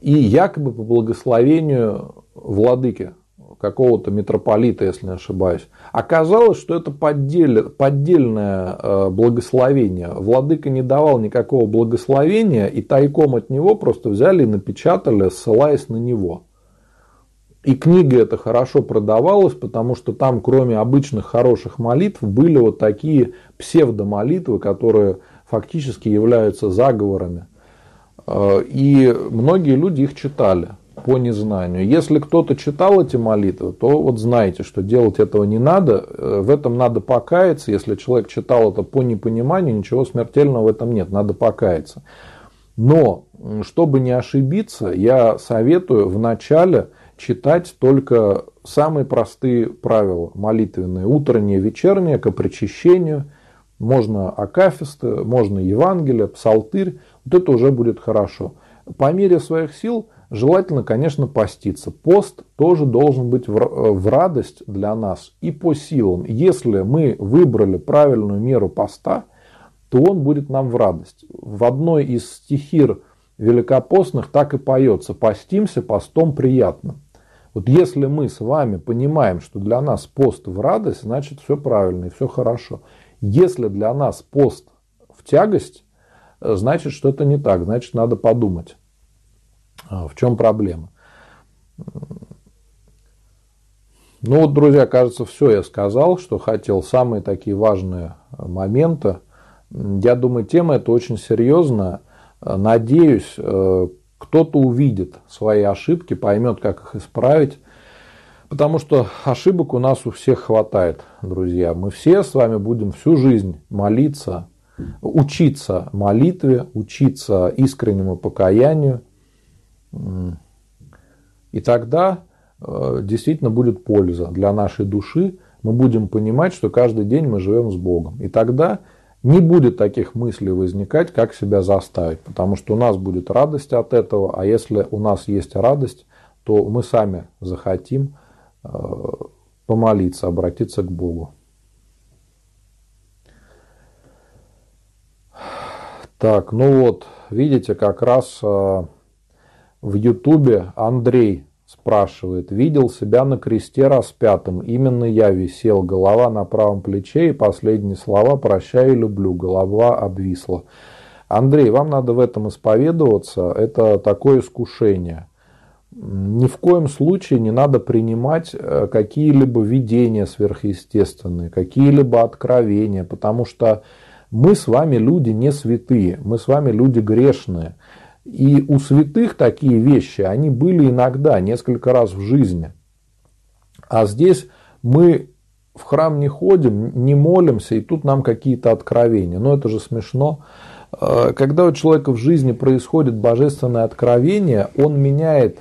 и якобы по благословению владыки какого-то митрополита, если не ошибаюсь. Оказалось, что это поддель, поддельное э, благословение. Владыка не давал никакого благословения, и тайком от него просто взяли и напечатали, ссылаясь на него. И книга эта хорошо продавалась, потому что там, кроме обычных хороших молитв, были вот такие псевдомолитвы, которые фактически являются заговорами. Э, и многие люди их читали по незнанию. Если кто-то читал эти молитвы, то вот знаете, что делать этого не надо, э, в этом надо покаяться. Если человек читал это по непониманию, ничего смертельного в этом нет, надо покаяться. Но, чтобы не ошибиться, я советую вначале читать только самые простые правила молитвенные, утреннее, вечернее, к причащению, можно акафисты, можно Евангелие, псалтырь, вот это уже будет хорошо. По мере своих сил желательно, конечно, поститься. Пост тоже должен быть в радость для нас и по силам. Если мы выбрали правильную меру поста, то он будет нам в радость. В одной из стихир великопостных так и поется «Постимся постом приятно». Вот если мы с вами понимаем, что для нас пост в радость, значит все правильно и все хорошо. Если для нас пост в тягость, значит что-то не так, значит надо подумать, а, в чем проблема. Ну вот, друзья, кажется, все я сказал, что хотел. Самые такие важные моменты. Я думаю, тема эта очень серьезная. Надеюсь, э, кто-то увидит свои ошибки, поймет, как их исправить. Потому что ошибок у нас у всех хватает, друзья. Мы все с вами будем всю жизнь молиться, учиться молитве, учиться искреннему покаянию. И тогда э, действительно будет польза для нашей души. Мы будем понимать, что каждый день мы живем с Богом. И тогда не будет таких мыслей возникать, как себя заставить, потому что у нас будет радость от этого, а если у нас есть радость, то мы сами захотим э, помолиться, обратиться к Богу. Так, ну вот, видите, как раз э, в Ютубе Андрей Спрашивает, видел себя на кресте распятым, именно я висел, голова на правом плече и последние слова «прощаю люблю», голова обвисла. Андрей, вам надо в этом исповедоваться, это такое искушение. Ни в коем случае не надо принимать э, какие-либо видения сверхъестественные, какие-либо откровения, потому что мы с вами люди не святые, мы с вами люди грешные. И у святых такие вещи, они были иногда, несколько раз в жизни. А здесь мы в храм не ходим, не молимся, и тут нам какие-то откровения. Но это же смешно. Э, когда у человека в жизни происходит божественное откровение, он меняет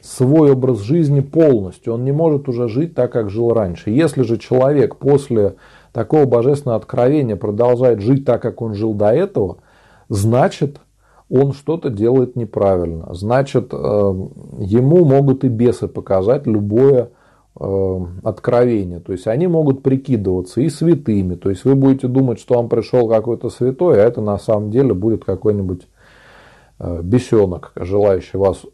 свой образ жизни полностью. Он не может уже жить так, как жил раньше. Если же человек после такого божественного откровения продолжает жить так, как он жил до этого, значит, он что-то делает неправильно. Значит, э, ему могут и бесы показать любое э, откровение. То есть они могут прикидываться и святыми. То есть вы будете думать, что вам пришел какой-то святой, а это на самом деле будет какой-нибудь э, бесенок, желающий вас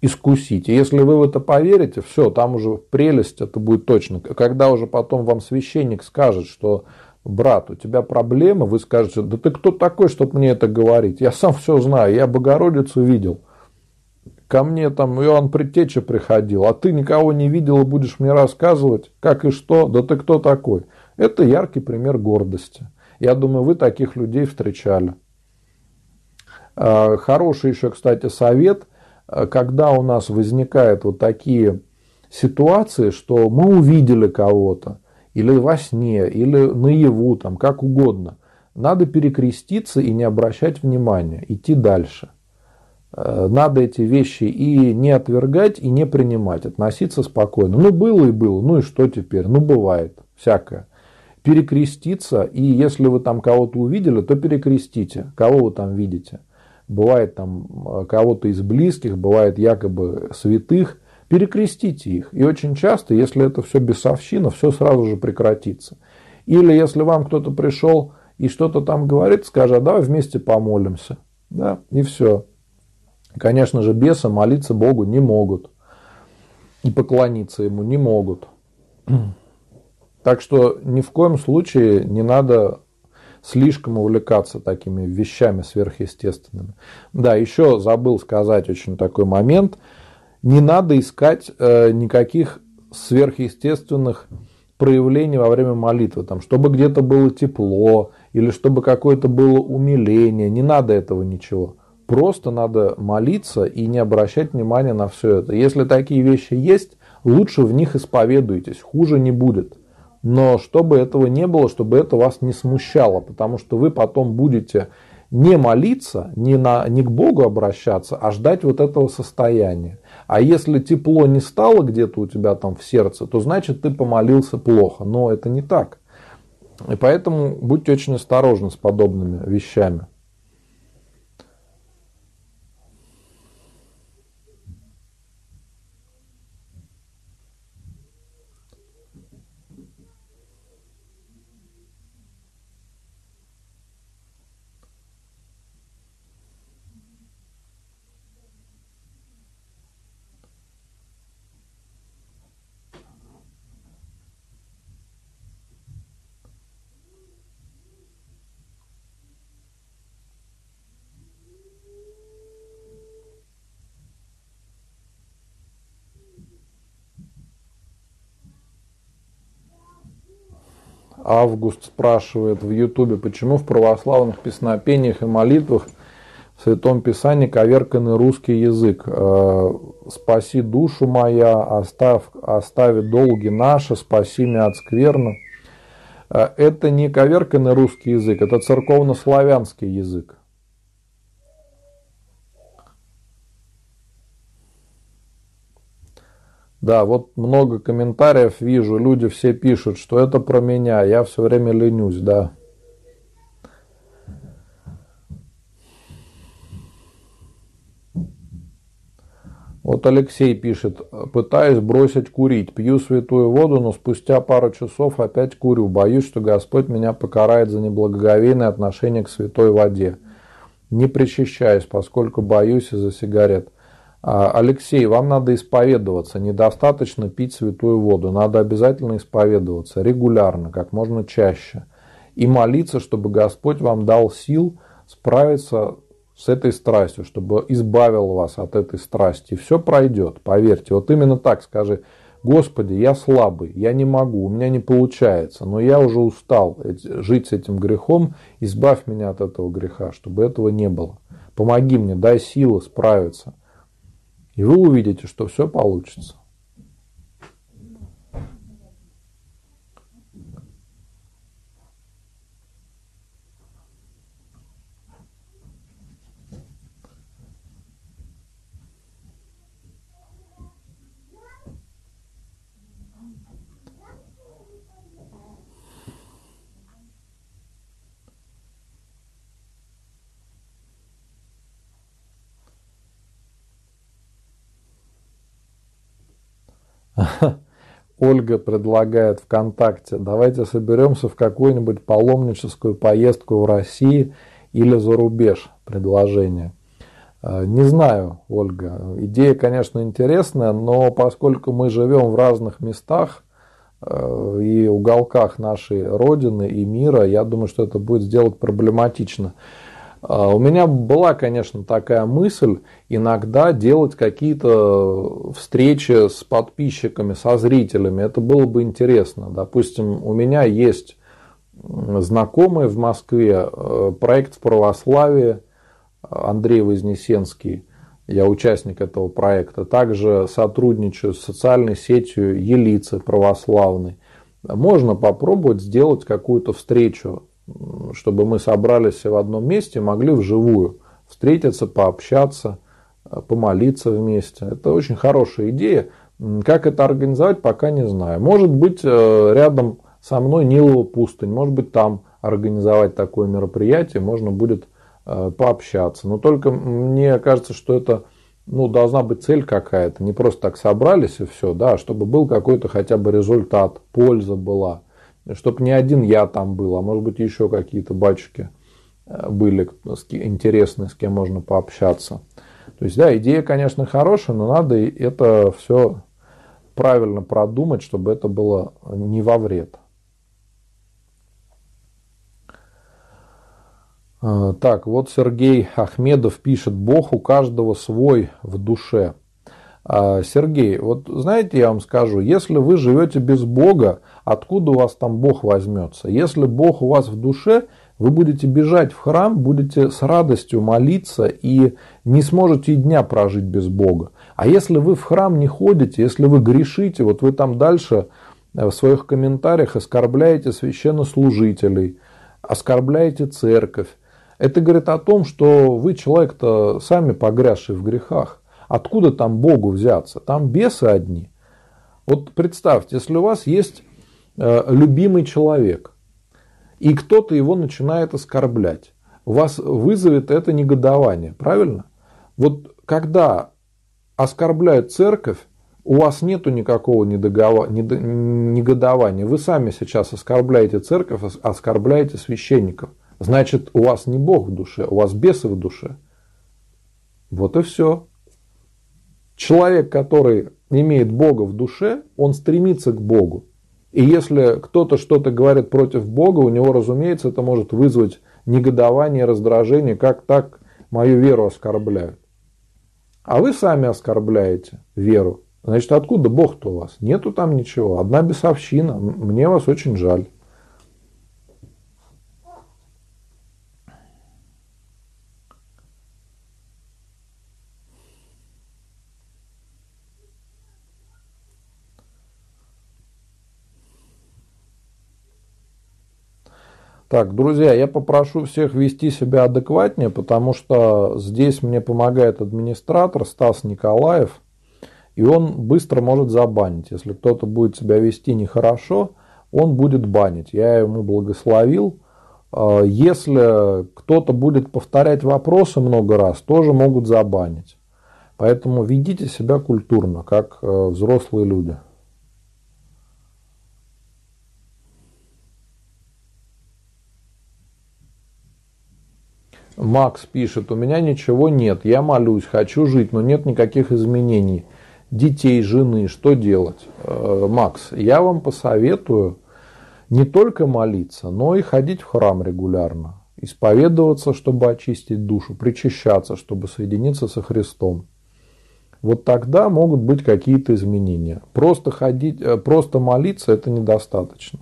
искусить. И если вы в это поверите, все, там уже прелесть, это будет точно. Когда уже потом вам священник скажет, что брат, у тебя проблема, вы скажете, да ты кто такой, чтобы мне это говорить? Я сам все знаю, я Богородицу видел. Ко мне там Иоанн Предтеча приходил, а ты никого не видел и будешь мне рассказывать, как и что, да ты кто такой? Это яркий пример гордости. Я думаю, вы таких людей встречали. А, хороший еще, кстати, совет, а, когда у нас возникают вот такие ситуации, что мы увидели кого-то, или во сне, или наяву, там, как угодно. Надо перекреститься и не обращать внимания, идти дальше. Э, надо эти вещи и не отвергать, и не принимать, относиться спокойно. Ну, было и было, ну и что теперь? Ну, бывает, всякое. Перекреститься, и если вы там кого-то увидели, то перекрестите. Кого вы там видите? Бывает там э, кого-то из близких, бывает якобы святых – перекрестите их. И очень часто, если это все бесовщина, все сразу же прекратится. Или если вам кто-то пришел и что-то там говорит, скажи, а давай вместе помолимся. Да, и все. Конечно же, бесы молиться Богу не могут. И поклониться Ему не могут. Так что ни в коем случае не надо слишком увлекаться такими вещами сверхъестественными. Да, еще забыл сказать очень такой момент – не надо искать э, никаких сверхъестественных проявлений во время молитвы, там, чтобы где-то было тепло или чтобы какое-то было умиление, не надо этого ничего. Просто надо молиться и не обращать внимания на все это. Если такие вещи есть, лучше в них исповедуйтесь, хуже не будет. Но чтобы этого не было, чтобы это вас не смущало, потому что вы потом будете не молиться, не, на, не к Богу обращаться, а ждать вот этого состояния. А если тепло не стало где-то у тебя там в сердце, то значит ты помолился плохо. Но это не так. И поэтому будьте очень осторожны с подобными вещами. Август спрашивает в Ютубе, почему в православных песнопениях и молитвах в Святом Писании коверканный русский язык. Э, «Спаси душу моя, оставь, остави долги наши, спаси меня от скверны». Э, это не коверканный русский язык, это церковно-славянский язык. Да, вот много комментариев вижу, люди все пишут, что это про меня, я все время ленюсь, да. Вот Алексей пишет, пытаюсь бросить курить, пью святую воду, но спустя пару часов опять курю, боюсь, что Господь меня покарает за неблагоговейное отношение к святой воде. Не причащаюсь, поскольку боюсь из-за сигарет. А, Алексей, вам надо исповедоваться. Недостаточно пить святую воду. Надо обязательно исповедоваться регулярно, как можно чаще. И молиться, чтобы Господь вам дал сил справиться с этой страстью, чтобы избавил вас от этой страсти. Все пройдет, поверьте. Вот именно так скажи. Господи, я слабый, я не могу, у меня не получается, но я уже устал жить с этим грехом, избавь меня от этого греха, чтобы этого не было. Помоги мне, дай силы справиться. И вы увидите, что все получится. Ольга предлагает ВКонтакте, давайте соберемся в какую-нибудь паломническую поездку в России или за рубеж. Предложение. Э, не знаю, Ольга. Идея, конечно, интересная, но поскольку мы живем в разных местах э, и уголках нашей Родины и мира, я думаю, что это будет сделать проблематично. А, у меня была, конечно, такая мысль иногда делать какие-то встречи с подписчиками, со зрителями. Это было бы интересно. Допустим, у меня есть знакомые в Москве, э, проект в православии Андрей Вознесенский. Я участник этого проекта. Также сотрудничаю с социальной сетью Елицы православной. Можно попробовать сделать какую-то встречу чтобы мы собрались все в одном месте, могли вживую встретиться, пообщаться, э, помолиться вместе. Это очень хорошая идея. Как это организовать, пока не знаю. Может быть, э, рядом со мной Нилова пустынь, может быть, там организовать такое мероприятие, можно будет э, пообщаться. Но только мне кажется, что это ну, должна быть цель какая-то. Не просто так собрались и все, да, а чтобы был какой-то хотя бы результат, польза была чтобы не один я там был, а может быть еще какие-то батюшки э, были интересные, с кем можно пообщаться. То есть, да, идея, конечно, хорошая, но надо это все правильно продумать, чтобы это было не во вред. Э, так, вот Сергей Ахмедов пишет, Бог у каждого свой в душе. А, Сергей, вот знаете, я вам скажу, если вы живете без Бога, откуда у вас там Бог возьмется? Если Бог у вас в душе, вы будете бежать в храм, будете с радостью молиться и не сможете и дня прожить без Бога. А если вы в храм не ходите, если вы грешите, вот вы там дальше э, в своих комментариях оскорбляете священнослужителей, оскорбляете церковь, это говорит о том, что вы человек-то сами погрязший в грехах. Откуда там Богу взяться? Там бесы одни. Вот представьте, если у вас есть э, любимый человек, и кто-то его начинает оскорблять, вас вызовет это негодование, правильно? Вот когда оскорбляют церковь, у вас нету никакого негодования. Вы сами сейчас оскорбляете церковь, оскорбляете священников. Значит, у вас не Бог в душе, у вас бесы в душе. Вот и все. Человек, который имеет Бога в душе, он стремится к Богу. И если кто-то что-то говорит против Бога, у него, разумеется, это может вызвать негодование, раздражение, как так мою веру оскорбляют. А вы сами оскорбляете веру. Значит, откуда Бог-то у вас? Нету там ничего. Одна бесовщина. Мне вас очень жаль. Так, друзья, я попрошу всех вести себя адекватнее, потому что здесь мне помогает администратор Стас Николаев, и он быстро может забанить. Если кто-то будет себя вести нехорошо, он будет банить. Я ему благословил. А, если кто-то будет повторять вопросы много раз, тоже могут забанить. Поэтому ведите себя культурно, как э, взрослые люди. Макс пишет, у меня ничего нет, я молюсь, хочу жить, но нет никаких изменений. Детей, жены, что делать? Э, Макс, я вам посоветую не только молиться, но и ходить в храм регулярно, исповедоваться, чтобы очистить душу, причащаться, чтобы соединиться со Христом. Вот тогда могут быть какие-то изменения. Просто ходить, э, просто молиться это недостаточно.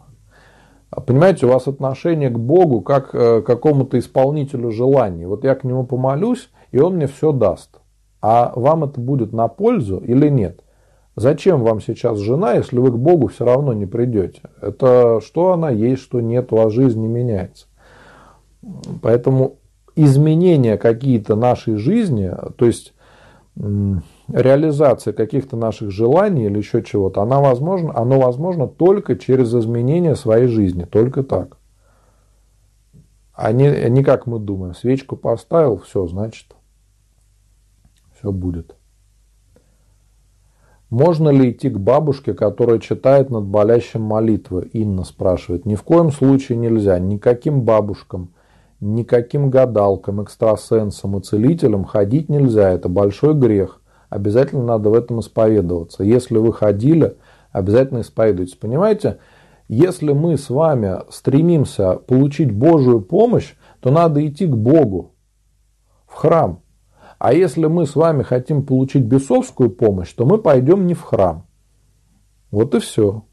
А понимаете, у вас отношение к Богу как э, к какому-то исполнителю желаний. Вот я к нему помолюсь, и он мне все даст. А вам это будет на пользу или нет? Зачем вам сейчас жена, если вы к Богу все равно не придете? Это что она есть, что нет, у вас жизнь не меняется. Поэтому изменения какие-то нашей жизни, то есть реализация каких-то наших желаний или еще чего-то, она возможно, оно возможно только через изменение своей жизни, только так. А не, не как мы думаем, свечку поставил, все, значит, все будет. Можно ли идти к бабушке, которая читает над болящим молитвы? Инна спрашивает. Ни в коем случае нельзя. Никаким бабушкам, никаким гадалкам, экстрасенсам и целителям ходить нельзя. Это большой грех обязательно надо в этом исповедоваться. Если вы ходили, обязательно исповедуйтесь. Понимаете, если мы с вами стремимся получить Божию помощь, то надо идти к Богу, в храм. А если мы с вами хотим получить бесовскую помощь, то мы пойдем не в храм. Вот и все.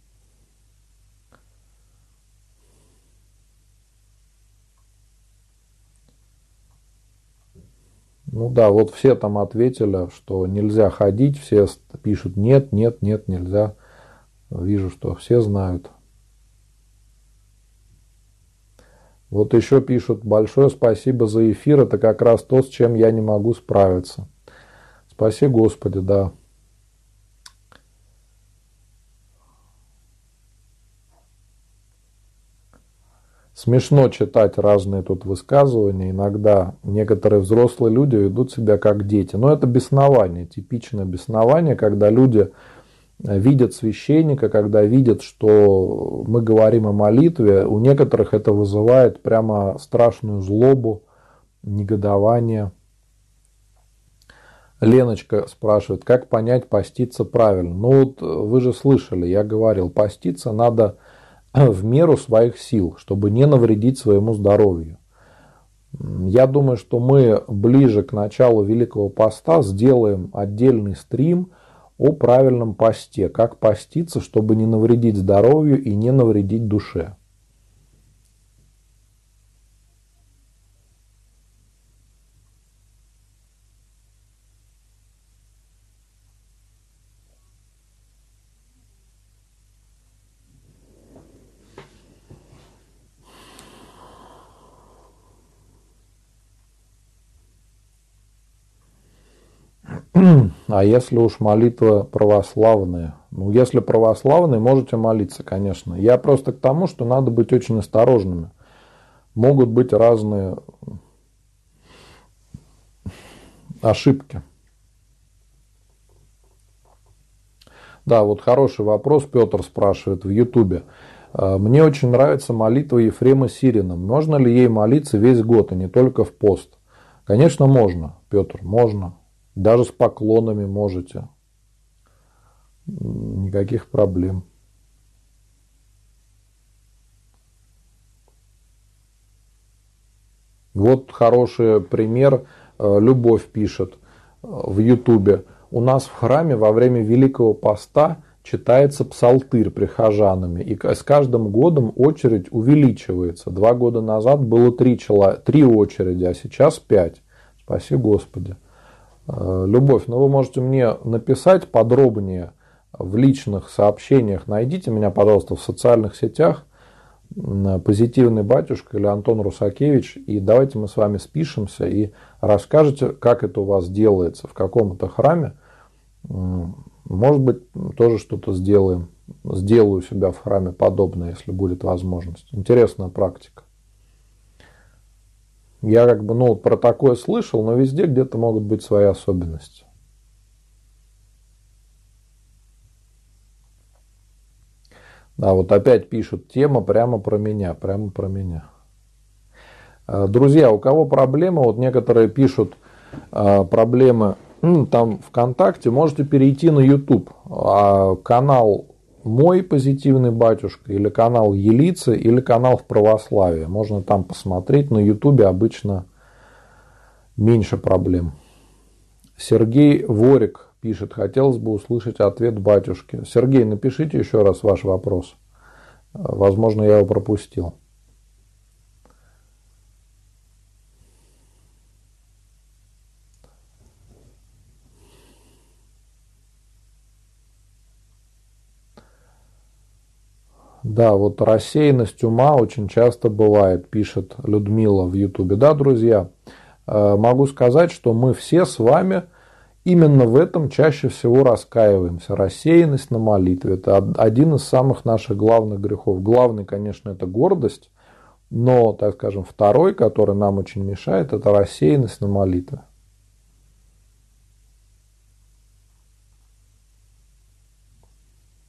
Ну да, вот все там ответили, что нельзя ходить, все пишут нет, нет, нет, нельзя. Вижу, что все знают. Вот еще пишут, большое спасибо за эфир, это как раз то, с чем я не могу справиться. Спаси Господи, да. Смешно читать разные тут высказывания. Иногда некоторые взрослые люди ведут себя как дети. Но это беснование, типичное беснование, когда люди видят священника, когда видят, что мы говорим о молитве, у некоторых это вызывает прямо страшную злобу, негодование. Леночка спрашивает, как понять, поститься правильно. Ну вот вы же слышали, я говорил, поститься надо в меру своих сил, чтобы не навредить своему здоровью. Я думаю, что мы ближе к началу Великого Поста сделаем отдельный стрим о правильном посте, как поститься, чтобы не навредить здоровью и не навредить душе. А если уж молитва православная? Ну, если православные, можете молиться, конечно. Я просто к тому, что надо быть очень осторожными. Могут быть разные ошибки. Да, вот хороший вопрос Петр спрашивает в Ютубе. А, Мне очень нравится молитва Ефрема Сирина. Можно ли ей молиться весь год, а не только в пост? Конечно, можно, Петр, можно. Даже с поклонами можете. Никаких проблем. Вот хороший пример. Э, Любовь пишет э, в Ютубе. У нас в храме во время Великого Поста читается псалтырь прихожанами. И с каждым годом очередь увеличивается. Два года назад было три, чело... три очереди, а сейчас пять. Спаси Господи. Э, Любовь, ну вы можете мне написать подробнее в личных сообщениях. Найдите меня, пожалуйста, в социальных сетях. Позитивный батюшка или Антон Русакевич. И давайте мы с вами спишемся и расскажете, как это у вас делается в каком-то храме. Может быть, тоже что-то сделаем. Сделаю себя в храме подобное, если будет возможность. Интересная практика. Я как бы, ну, про такое слышал, но везде где-то могут быть свои особенности. Да, вот опять пишут, тема прямо про меня, прямо про меня. Э, друзья, у кого проблемы, вот некоторые пишут э, проблемы там ВКонтакте, можете перейти на YouTube. А канал мой позитивный батюшка, или канал Елицы, или канал в православии. Можно там посмотреть. На Ютубе обычно меньше проблем. Сергей Ворик пишет, хотелось бы услышать ответ батюшки. Сергей, напишите еще раз ваш вопрос. Возможно, я его пропустил. Да, вот рассеянность ума очень часто бывает, пишет Людмила в Ютубе. Да, друзья, э, могу сказать, что мы все с вами именно в этом чаще всего раскаиваемся. Рассеянность на молитве – это один из самых наших главных грехов. Главный, конечно, это гордость, но, так скажем, второй, который нам очень мешает, это рассеянность на молитве.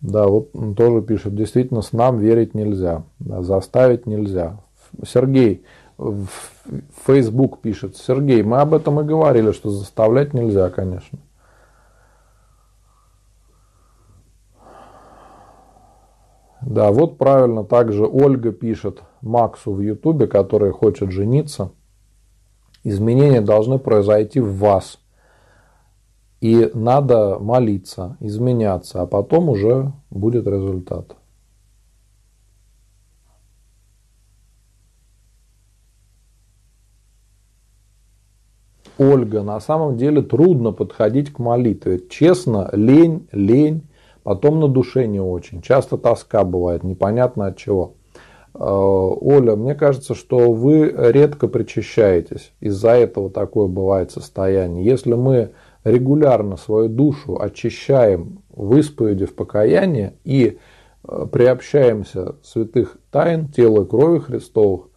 Да, вот тоже пишет, действительно, с нам верить нельзя, да, заставить нельзя. Сергей в Facebook пишет, Сергей, мы об этом и говорили, что заставлять нельзя, конечно. Да, вот правильно также Ольга пишет Максу в Ютубе, который хочет жениться. Изменения должны произойти в вас – и надо молиться, изменяться, а потом уже будет результат. Ольга, на самом деле трудно подходить к молитве. Честно, лень, лень, потом на душе не очень. Часто тоска бывает, непонятно от чего. Э, Оля, мне кажется, что вы редко причащаетесь. Из-за этого такое бывает состояние. Если мы регулярно свою душу очищаем в исповеди, в покаянии и э, приобщаемся святых тайн, тела и крови Христовых,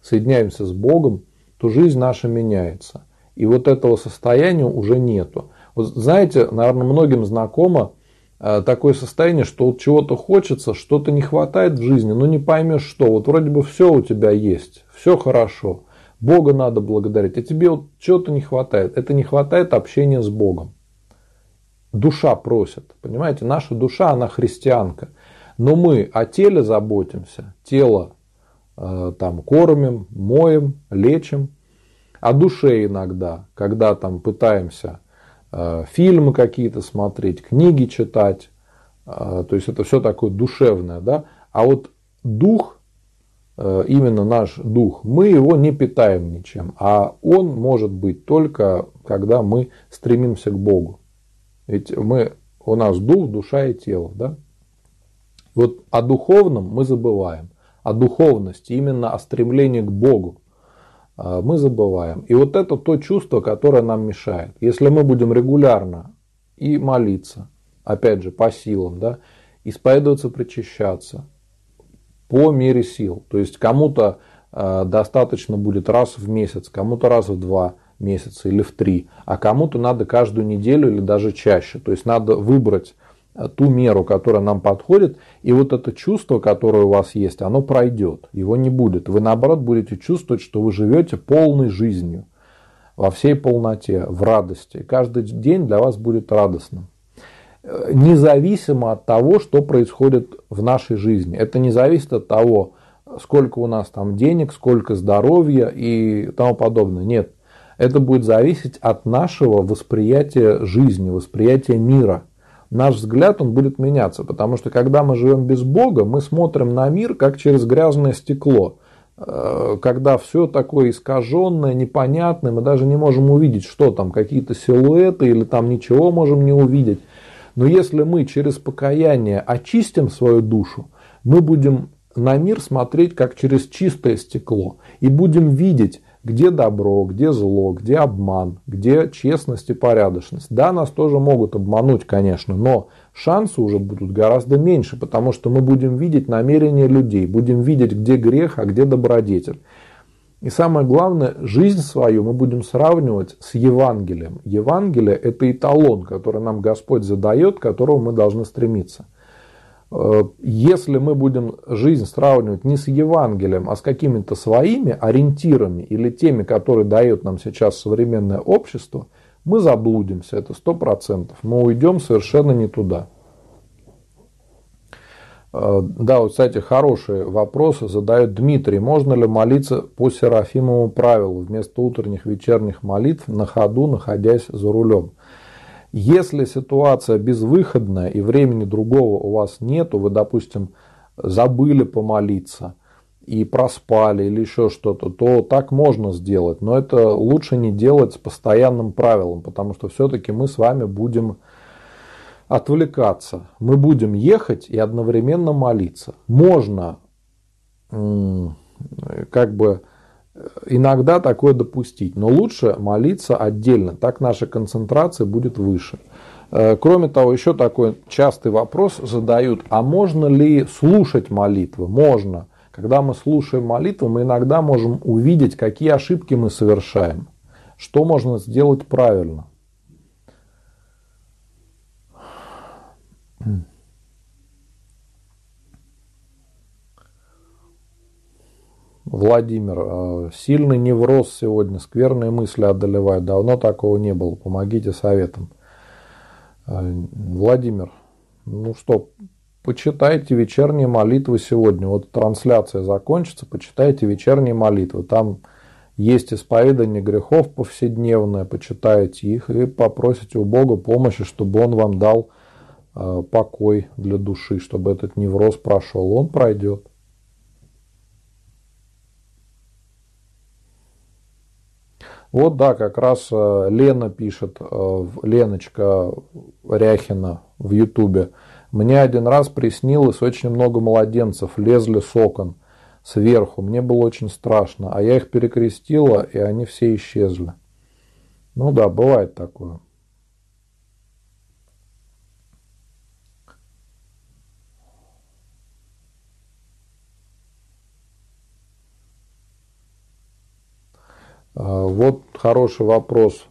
соединяемся с Богом, то жизнь наша меняется. И вот этого состояния уже нету. Вот знаете, наверное, многим знакомо э, такое состояние, что вот чего-то хочется, что-то не хватает в жизни, но не поймешь что. Вот вроде бы все у тебя есть, все хорошо. Бога надо благодарить, а тебе вот чего-то не хватает. Это не хватает общения с Богом. Душа просит, понимаете, наша душа, она христианка. Но мы о теле заботимся, тело э, там кормим, моем, лечим. О душе иногда, когда там пытаемся э, фильмы какие-то смотреть, книги читать, э, то есть это все такое душевное, да. А вот дух именно наш дух, мы его не питаем ничем, а он может быть только, когда мы стремимся к Богу. Ведь мы, у нас дух, душа и тело. Да? Вот о духовном мы забываем, о духовности, именно о стремлении к Богу э, мы забываем. И вот это то чувство, которое нам мешает. Если мы будем регулярно и молиться, опять же, по силам, да, исповедоваться, причащаться по мере сил. То есть кому-то э, достаточно будет раз в месяц, кому-то раз в два месяца или в три, а кому-то надо каждую неделю или даже чаще. То есть надо выбрать э, ту меру, которая нам подходит, и вот это чувство, которое у вас есть, оно пройдет, его не будет. Вы наоборот будете чувствовать, что вы живете полной жизнью, во всей полноте, в радости. Каждый день для вас будет радостным. Независимо от того, что происходит в нашей жизни. Это не зависит от того, сколько у нас там денег, сколько здоровья и тому подобное. Нет. Это будет зависеть от нашего восприятия жизни, восприятия мира. Наш взгляд, он будет меняться, потому что когда мы живем без Бога, мы смотрим на мир как через грязное стекло. Э, когда все такое искаженное, непонятное, мы даже не можем увидеть, что там, какие-то силуэты или там ничего можем не увидеть. Но если мы через покаяние очистим свою душу, мы будем на мир смотреть как через чистое стекло и будем видеть где добро, где зло, где обман, где честность и порядочность. Да, нас тоже могут обмануть, конечно, но шансы уже будут гораздо меньше, потому что мы будем видеть намерения людей, будем видеть, где грех, а где добродетель. И самое главное, жизнь свою мы будем сравнивать с Евангелием. Евангелие – это эталон, который нам Господь задает, к которому мы должны стремиться. Э, если мы будем жизнь сравнивать не с Евангелием, а с какими-то своими ориентирами или теми, которые дает нам сейчас современное общество, мы заблудимся, это сто процентов. Мы уйдем совершенно не туда. Э, да, вот, кстати, хорошие вопросы задает Дмитрий. Можно ли молиться по Серафимовому правилу вместо утренних вечерних молитв на ходу, находясь за рулем? Если ситуация безвыходная и времени другого у вас нету, вы, допустим, забыли помолиться и проспали или еще что-то, то так можно сделать. Но это лучше не делать с постоянным правилом, потому что все-таки мы с вами будем отвлекаться. Мы будем ехать и одновременно молиться. Можно как бы иногда такое допустить, но лучше молиться отдельно, так наша концентрация будет выше. Э, кроме того, еще такой частый вопрос задают, а можно ли слушать молитвы? Можно. Когда мы слушаем молитву, мы иногда можем увидеть, какие ошибки мы совершаем, что можно сделать правильно. Владимир, э, сильный невроз сегодня, скверные мысли одолевают. Давно такого не было. Помогите советом. Э, Владимир, ну что, почитайте вечерние молитвы сегодня. Вот трансляция закончится, почитайте вечерние молитвы. Там есть исповедание грехов повседневное, почитайте их и попросите у Бога помощи, чтобы Он вам дал покой для души, чтобы этот невроз прошел. Он пройдет. Вот да, как раз э, Лена пишет, э, Леночка Ряхина в Ютубе. Мне один раз приснилось очень много младенцев, лезли с окон сверху. Мне было очень страшно, а я их перекрестила, и они все исчезли. Ну да, бывает такое. Вот хороший вопрос.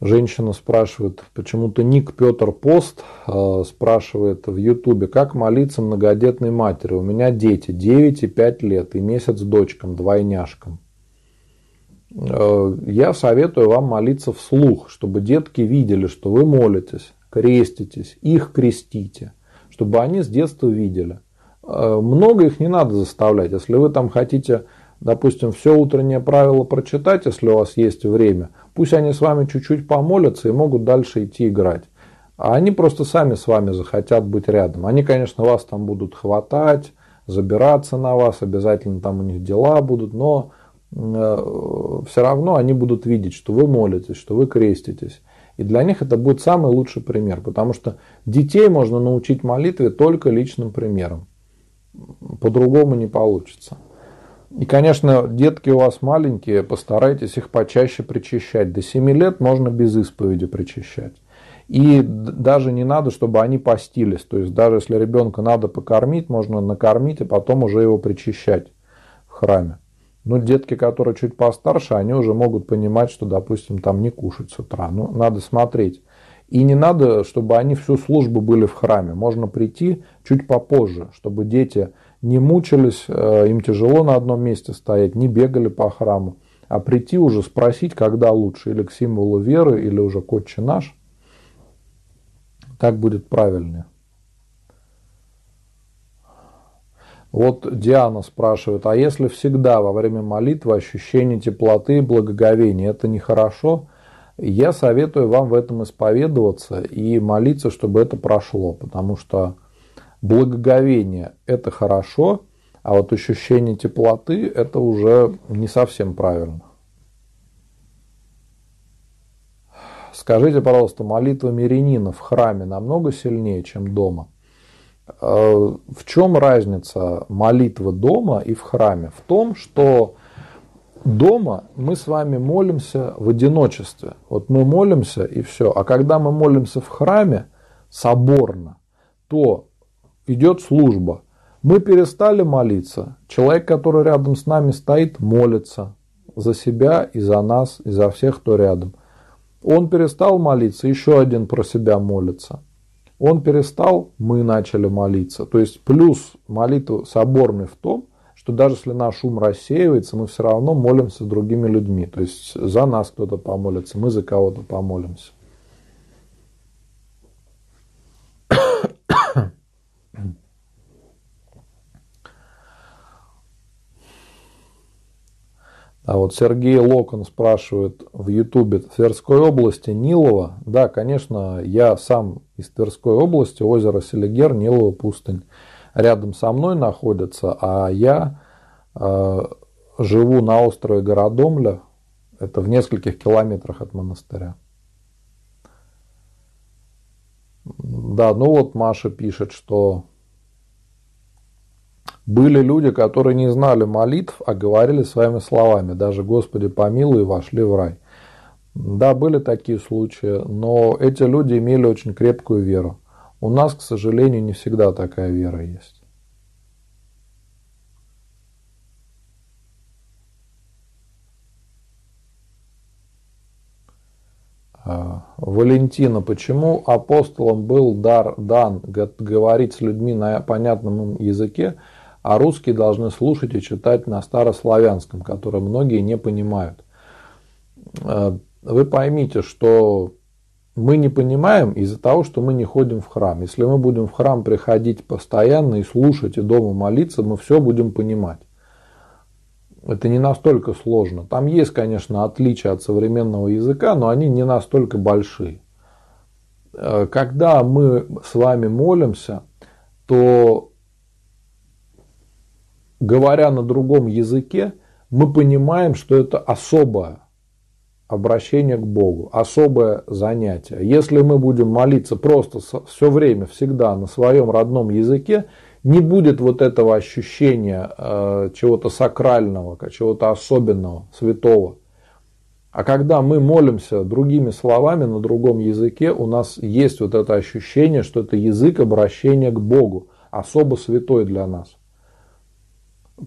Женщина спрашивает, почему-то ник Петр Пост а, спрашивает в Ютубе, как молиться многодетной матери. У меня дети 9 и 5 лет и месяц дочкам, двойняшкам. А, я советую вам молиться вслух, чтобы детки видели, что вы молитесь, креститесь, их крестите, чтобы они с детства видели. Много их не надо заставлять. Если вы там хотите допустим, все утреннее правило прочитать, если у вас есть время, пусть они с вами чуть-чуть помолятся и могут дальше идти играть. А они просто сами с вами захотят быть рядом. Они, конечно, вас там будут хватать, забираться на вас, обязательно там у них дела будут, но э, все равно они будут видеть, что вы молитесь, что вы креститесь. И для них это будет самый лучший пример, потому что детей можно научить молитве только личным примером. По-другому не получится. И, конечно, детки у вас маленькие, постарайтесь их почаще причащать. До 7 лет можно без исповеди причащать. И даже не надо, чтобы они постились. То есть даже если ребенка надо покормить, можно накормить и потом уже его причащать в храме. Но детки, которые чуть постарше, они уже могут понимать, что, допустим, там не кушать с утра. Ну, надо смотреть. И не надо, чтобы они всю службу были в храме. Можно прийти чуть попозже, чтобы дети не мучились, э, им тяжело на одном месте стоять, не бегали по храму. А прийти уже спросить, когда лучше, или к символу веры, или уже к отче наш. Так будет правильнее. Вот Диана спрашивает, а если всегда во время молитвы ощущение теплоты и благоговения, это нехорошо? Я советую вам в этом исповедоваться и молиться, чтобы это прошло, потому что благоговение – это хорошо, а вот ощущение теплоты – это уже не совсем правильно. Скажите, пожалуйста, молитва мирянина в храме намного сильнее, чем дома? Э, в чем разница молитвы дома и в храме? В том, что дома мы с вами молимся в одиночестве. Вот мы молимся и все. А когда мы молимся в храме соборно, то идет служба. Мы перестали молиться. Человек, который рядом с нами стоит, молится за себя и за нас, и за всех, кто рядом. Он перестал молиться, еще один про себя молится. Он перестал, мы начали молиться. То есть плюс молитвы соборный в том, что даже если наш ум рассеивается, мы все равно молимся другими людьми. То есть за нас кто-то помолится, мы за кого-то помолимся. А вот Сергей Локон спрашивает в Ютубе, Тверской области Нилова. Да, конечно, я сам из Тверской области, озеро Селигер, Нилова пустынь. Рядом со мной находится, а я э, живу на острове Городомля, это в нескольких километрах от монастыря. Да, ну вот Маша пишет, что были люди, которые не знали молитв, а говорили своими словами, даже «Господи помилуй» вошли в рай. Да, были такие случаи, но эти люди имели очень крепкую веру. У нас, к сожалению, не всегда такая вера есть. А, Валентина, почему апостолам был дар дан говорить с людьми на понятном языке, а русские должны слушать и читать на старославянском, который многие не понимают. Э, вы поймите, что мы не понимаем из-за того, что мы не ходим в храм. Если мы будем в храм приходить постоянно и слушать, и дома молиться, мы все будем понимать. Это не настолько сложно. Там есть, конечно, отличия от современного языка, но они не настолько большие. Э, когда мы с вами молимся, то говоря на другом языке, мы понимаем, что это особое обращение к Богу, особое занятие. Если мы будем молиться просто все время, всегда на своем родном языке, не будет вот этого ощущения э, чего-то сакрального, чего-то особенного, святого. А когда мы молимся другими словами на другом языке, у нас есть вот это ощущение, что это язык обращения к Богу, особо святой для нас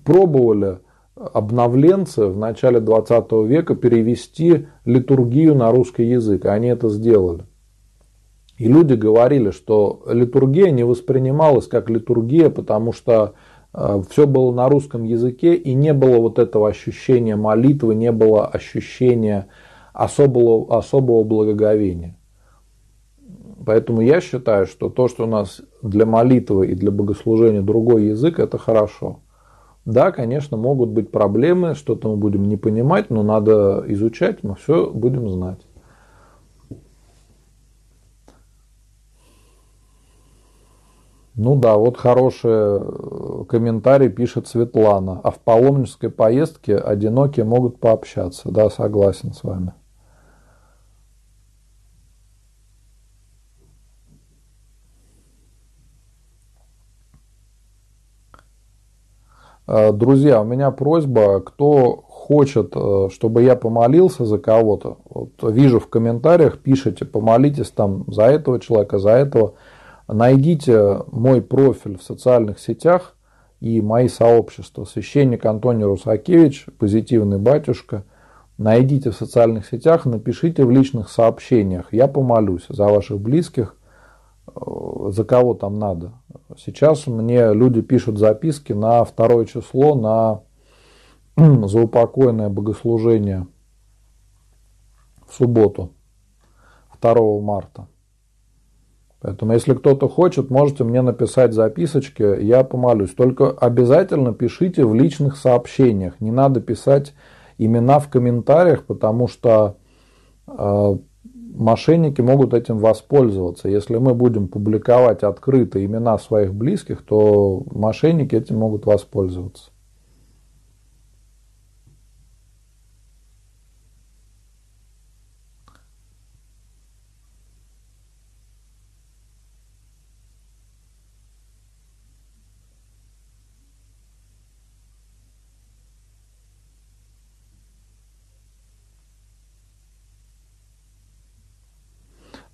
пробовали обновленцы в начале 20 века перевести литургию на русский язык, и они это сделали. И люди говорили, что литургия не воспринималась как литургия, потому что э, все было на русском языке, и не было вот этого ощущения молитвы, не было ощущения особого, особого благоговения. Поэтому я считаю, что то, что у нас для молитвы и для богослужения другой язык, это хорошо. Да, конечно, могут быть проблемы, что-то мы будем не понимать, но надо изучать, мы все будем знать. Ну да, вот хороший э, комментарий пишет Светлана. А в паломнической поездке одинокие могут пообщаться. Да, согласен с вами. Друзья, у меня просьба, кто хочет, э, чтобы я помолился за кого-то, вот вижу в комментариях, пишите, помолитесь там за этого человека, за этого, найдите мой профиль в социальных сетях и мои сообщества. Священник Антоний Русакевич, позитивный батюшка. Найдите в социальных сетях, напишите в личных сообщениях. Я помолюсь за ваших близких, э, за кого там надо. Сейчас мне люди пишут записки на второе число, на заупокойное богослужение в субботу, 2 марта. Поэтому, если кто-то хочет, можете мне написать записочки, я помолюсь. Только обязательно пишите в личных сообщениях. Не надо писать имена в комментариях, потому что э, мошенники могут этим воспользоваться. Если мы будем публиковать открыто имена своих близких, то мошенники этим могут воспользоваться.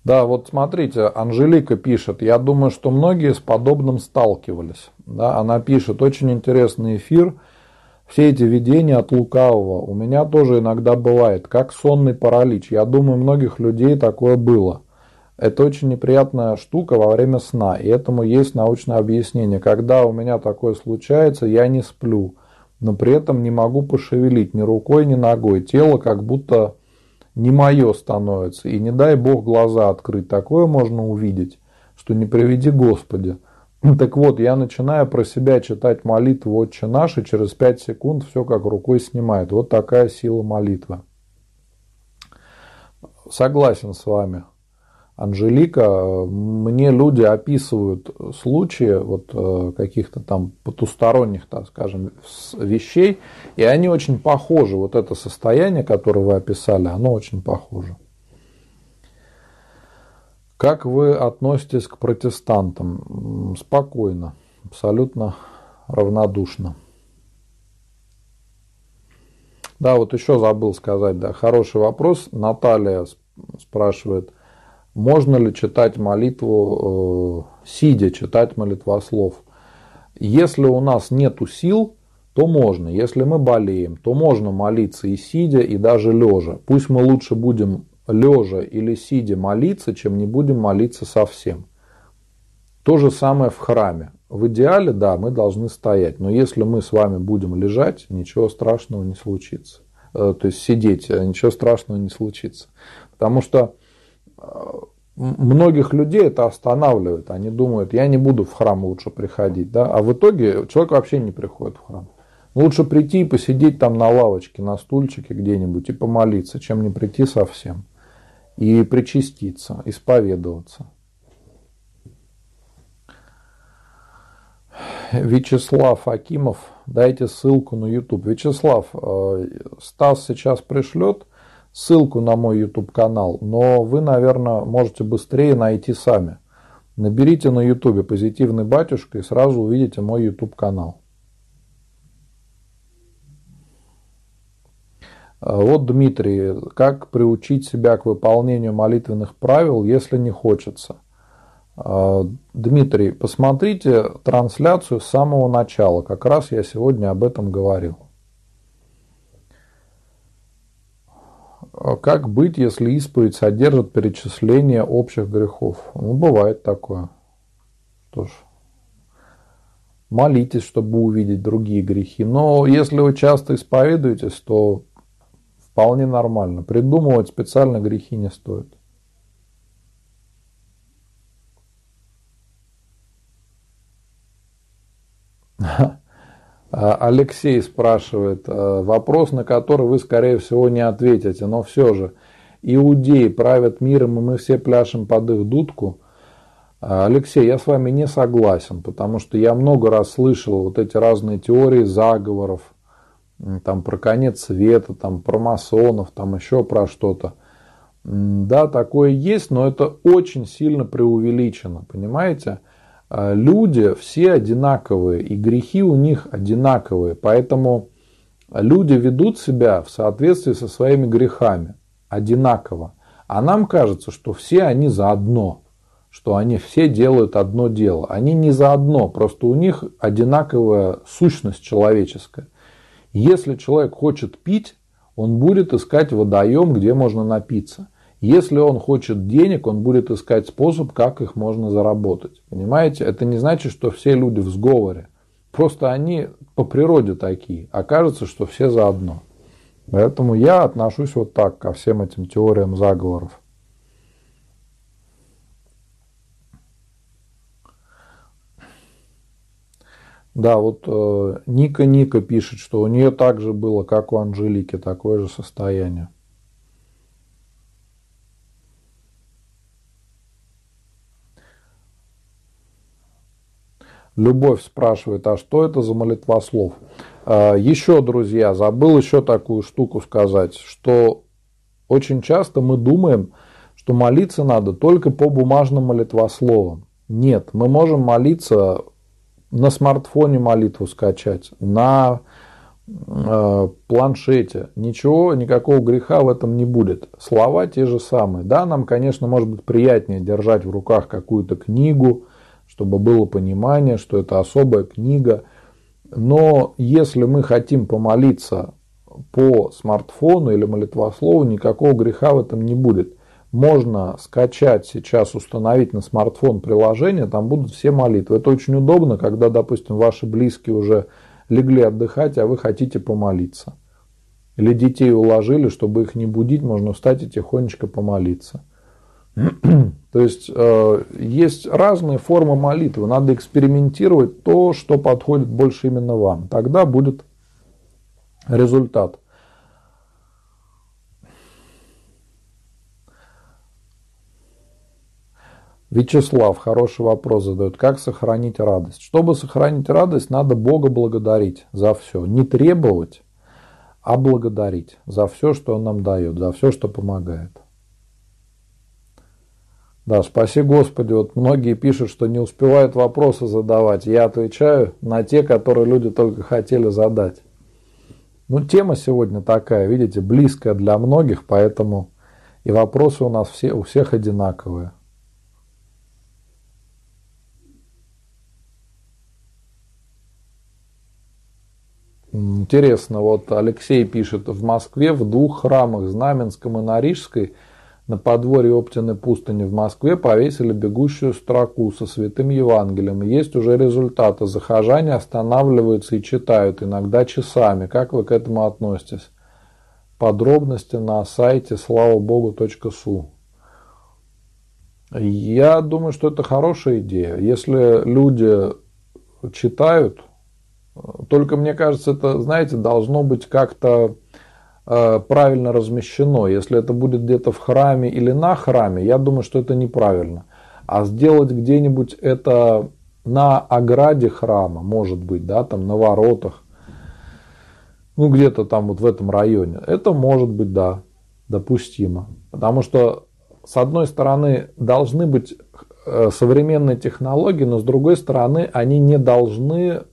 Да, вот смотрите, Анжелика пишет, я думаю, что многие с подобным сталкивались. Да, она пишет, очень интересный эфир, все эти видения от лукавого. У меня тоже иногда бывает, как сонный паралич. Я думаю, многих людей такое было. Это очень неприятная штука во время сна, и этому есть научное объяснение. Когда у меня такое случается, я не сплю, но при этом не могу пошевелить ни рукой, ни ногой. Тело как будто не мое становится. И не дай Бог глаза открыть. Такое можно увидеть, что не приведи Господи. Так вот, я начинаю про себя читать молитву «Отче наш», и через 5 секунд все как рукой снимает. Вот такая сила молитвы. Согласен с вами. Анжелика, мне люди описывают случаи вот э, каких-то там потусторонних, так скажем, вещей, и они очень похожи. Вот это состояние, которое вы описали, оно очень похоже. Как вы относитесь к протестантам? Спокойно, абсолютно равнодушно. Да, вот еще забыл сказать, да, хороший вопрос. Наталья спрашивает, можно ли читать молитву, э, сидя читать молитвослов? Если у нас нет сил, то можно. Если мы болеем, то можно молиться и сидя, и даже лежа. Пусть мы лучше будем лежа или сидя молиться, чем не будем молиться совсем. То же самое в храме. В идеале, да, мы должны стоять. Но если мы с вами будем лежать, ничего страшного не случится. Э, то есть сидеть, э, ничего страшного не случится. Потому что многих людей это останавливает. Они думают, я не буду в храм лучше приходить. Да? А в итоге человек вообще не приходит в храм. Лучше прийти и посидеть там на лавочке, на стульчике где-нибудь и помолиться, чем не прийти совсем. И причаститься, исповедоваться. Вячеслав Акимов, дайте ссылку на YouTube. Вячеслав, э, Стас сейчас пришлет ссылку на мой YouTube канал, но вы, наверное, можете быстрее найти сами. Наберите на YouTube «Позитивный батюшка» и сразу увидите мой YouTube канал. А вот Дмитрий, как приучить себя к выполнению молитвенных правил, если не хочется? А, Дмитрий, посмотрите трансляцию с самого начала. Как раз я сегодня об этом говорил. Как быть, если исповедь содержит перечисление общих грехов? Ну, бывает такое. Что ж, молитесь, чтобы увидеть другие грехи. Но если вы часто исповедуетесь, то вполне нормально. Придумывать специально грехи не стоит. А, Алексей спрашивает, а, вопрос, на который вы, скорее всего, не ответите, но все же. Иудеи правят миром, и мы все пляшем под их дудку. А, Алексей, я с вами не согласен, потому что я много раз слышал вот эти разные теории заговоров, там про конец света, там про масонов, там еще про что-то. Да, такое есть, но это очень сильно преувеличено, понимаете? А, люди все одинаковые, и грехи у них одинаковые. Поэтому люди ведут себя в соответствии со своими грехами одинаково. А нам кажется, что все они заодно, что они все делают одно дело. Они не заодно, просто у них одинаковая сущность человеческая. Если человек хочет пить, он будет искать водоем, где можно напиться. Если он хочет денег, он будет искать способ, как их можно заработать. Понимаете? Это не значит, что все люди в сговоре. Просто они по природе такие. Окажется, что все заодно. Поэтому я отношусь вот так ко всем этим теориям заговоров. Да, вот э, Ника Ника пишет, что у нее также было, как у Анжелики, такое же состояние. Любовь спрашивает, а что это за молитвослов? Э, еще, друзья, забыл еще такую штуку сказать, что очень часто мы думаем, что молиться надо только по бумажным молитвословам. Нет, мы можем молиться на смартфоне молитву скачать, на э, планшете. Ничего, никакого греха в этом не будет. Слова те же самые. Да, нам, конечно, может быть приятнее держать в руках какую-то книгу, чтобы было понимание, что это особая книга. Но если мы хотим помолиться по смартфону или молитвослову, никакого греха в этом не будет можно скачать сейчас, установить на смартфон приложение, там будут все молитвы. Это очень удобно, когда, допустим, ваши близкие уже легли отдыхать, а вы хотите помолиться. Или детей уложили, чтобы их не будить, можно встать и тихонечко помолиться. То есть э, есть разные формы молитвы. Надо экспериментировать то, что подходит больше именно вам. Тогда будет результат. Вячеслав хороший вопрос задает. Как сохранить радость? Чтобы сохранить радость, надо Бога благодарить за все. Не требовать, а благодарить за все, что Он нам дает, за все, что помогает. Да, спаси Господи. Вот многие пишут, что не успевают вопросы задавать. Я отвечаю на те, которые люди только хотели задать. Ну, тема сегодня такая, видите, близкая для многих, поэтому и вопросы у нас все, у всех одинаковые. Интересно, вот Алексей пишет, в Москве в двух храмах, Знаменском и на Рижской, на подворье Оптиной пустыни в Москве повесили бегущую строку со святым Евангелием. Есть уже результаты. Захожане останавливаются и читают, иногда часами. Как вы к этому относитесь? Подробности на сайте слава богу.су. Я думаю, что это хорошая идея. Если люди читают, только мне кажется, это, знаете, должно быть как-то правильно размещено. Если это будет где-то в храме или на храме, я думаю, что это неправильно. А сделать где-нибудь это на ограде храма, может быть, да, там на воротах, ну где-то там вот в этом районе, это может быть, да, допустимо. Потому что, с одной стороны, должны быть э, современные технологии, но с другой стороны, они не должны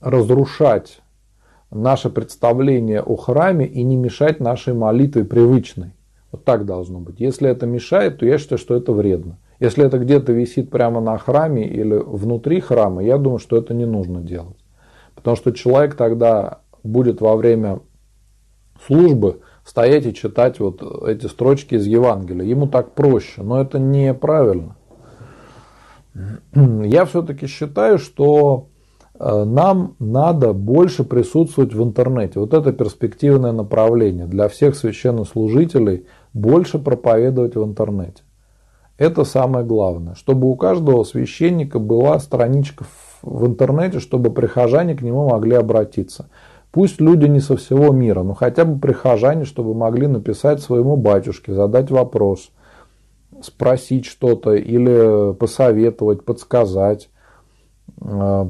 разрушать наше представление о храме и не мешать нашей молитве привычной. Вот так должно быть. Если это мешает, то я считаю, что это вредно. Если это где-то висит прямо на храме или внутри храма, я думаю, что это не нужно делать. Потому что человек тогда будет во время службы стоять и читать вот эти строчки из Евангелия. Ему так проще, но это неправильно. Я все-таки считаю, что нам надо больше присутствовать в интернете. Вот это перспективное направление для всех священнослужителей больше проповедовать в интернете. Это самое главное, чтобы у каждого священника была страничка в интернете, чтобы прихожане к нему могли обратиться. Пусть люди не со всего мира, но хотя бы прихожане, чтобы могли написать своему батюшке, задать вопрос, спросить что-то или посоветовать, подсказать, э,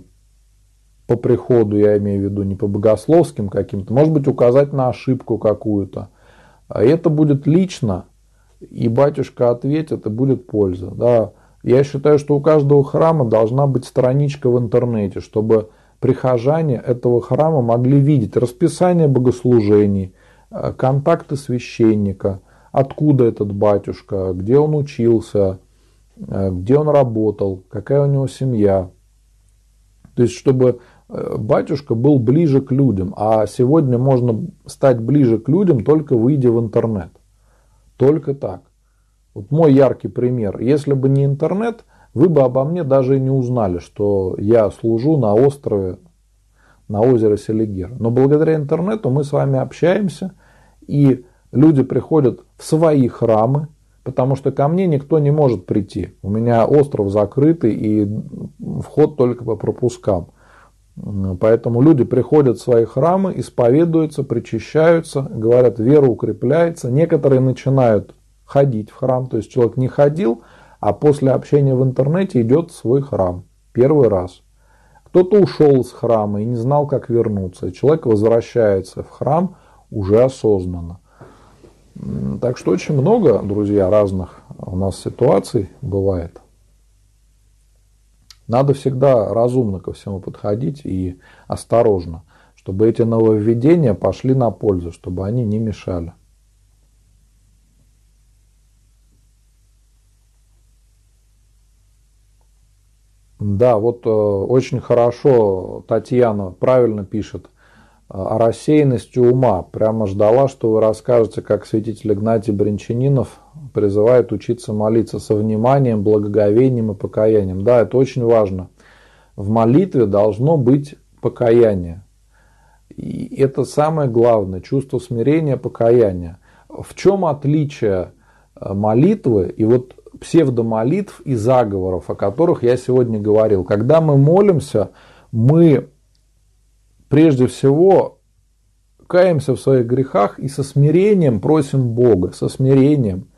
по приходу, я имею в виду, не по богословским каким-то, может быть, указать на ошибку какую-то. А это будет лично, и батюшка ответит, и будет польза. Да. Я считаю, что у каждого храма должна быть страничка в интернете, чтобы прихожане этого храма могли видеть расписание богослужений, э, контакты священника, откуда этот батюшка, где он учился, э, где он работал, какая у него семья. То есть, чтобы батюшка был ближе к людям. А сегодня можно стать ближе к людям, только выйдя в интернет. Только так. Вот мой яркий пример. Если бы не интернет, вы бы обо мне даже и не узнали, что я служу на острове, на озере Селигер. Но благодаря интернету мы с вами общаемся, и люди приходят в свои храмы, потому что ко мне никто не может прийти. У меня остров закрытый и вход только по пропускам. Поэтому люди приходят в свои храмы, исповедуются, причащаются, говорят, вера укрепляется. Некоторые начинают ходить в храм, то есть человек не ходил, а после общения в интернете идет в свой храм. Первый раз. Кто-то ушел из храма и не знал, как вернуться. человек возвращается в храм уже осознанно. Так что очень много, друзья, разных у нас ситуаций бывает. Надо всегда разумно ко всему подходить и осторожно, чтобы эти нововведения пошли на пользу, чтобы они не мешали. Да, вот э, очень хорошо Татьяна правильно пишет о рассеянности ума. Прямо ждала, что вы расскажете, как святитель Игнатий Бринчанинов призывает учиться молиться со вниманием, благоговением и покаянием. Да, это очень важно. В молитве должно быть покаяние. И это самое главное, чувство смирения, покаяния. В чем отличие э, молитвы и вот псевдомолитв и заговоров, о которых я сегодня говорил. Когда мы молимся, мы прежде всего каемся в своих грехах и со смирением просим Бога, со смирением.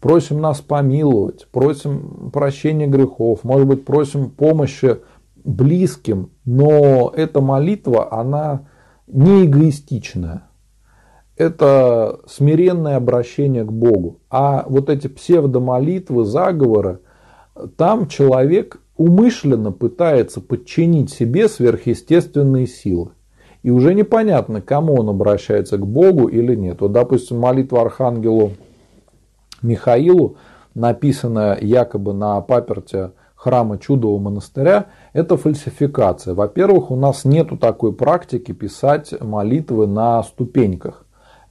Просим нас помиловать, просим прощения грехов, может быть, просим помощи близким, но эта молитва, она не эгоистичная это смиренное обращение к Богу. А вот эти псевдомолитвы, заговоры, там человек умышленно пытается подчинить себе сверхъестественные силы. И уже непонятно, кому он обращается, к Богу или нет. Вот, допустим, молитва Архангелу Михаилу, написанная якобы на паперте храма Чудового монастыря, это фальсификация. Во-первых, у нас нету такой практики писать молитвы на ступеньках.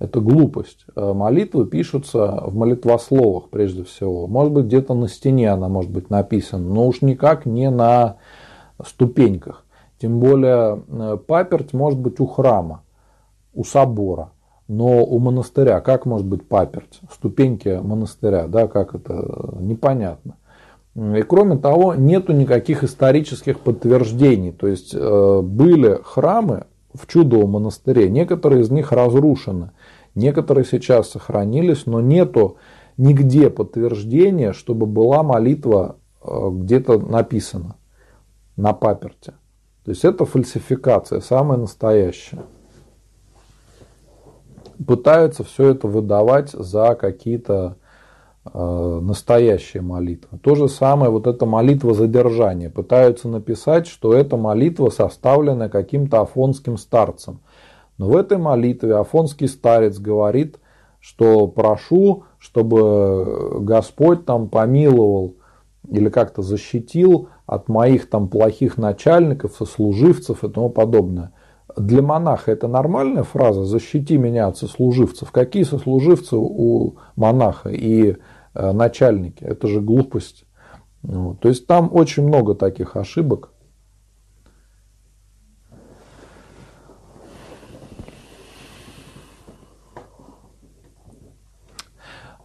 Это глупость. Э, молитвы пишутся в молитвословах прежде всего. Может быть, где-то на стене она может быть написана, но уж никак не на ступеньках. Тем более э, паперть может быть у храма, у собора. Но у монастыря как может быть паперть? Ступеньки монастыря, да, как это? Непонятно. И кроме того, нету никаких исторических подтверждений. То есть э, были храмы в Чудовом монастыре, некоторые из них разрушены. Некоторые сейчас сохранились, но нету нигде подтверждения, чтобы была молитва э, где-то написана на паперте. То есть это фальсификация, самая настоящая. Пытаются все это выдавать за какие-то э, настоящие молитвы. То же самое вот эта молитва задержания. Пытаются написать, что эта молитва составлена каким-то афонским старцем. Но в этой молитве Афонский старец говорит, что прошу, чтобы Господь там помиловал или как-то защитил от моих там плохих начальников, сослуживцев и тому подобное. Для монаха это нормальная фраза «защити меня от сослуживцев». Какие сослуживцы у монаха и э, начальники? Это же глупость. То есть там очень много таких ошибок.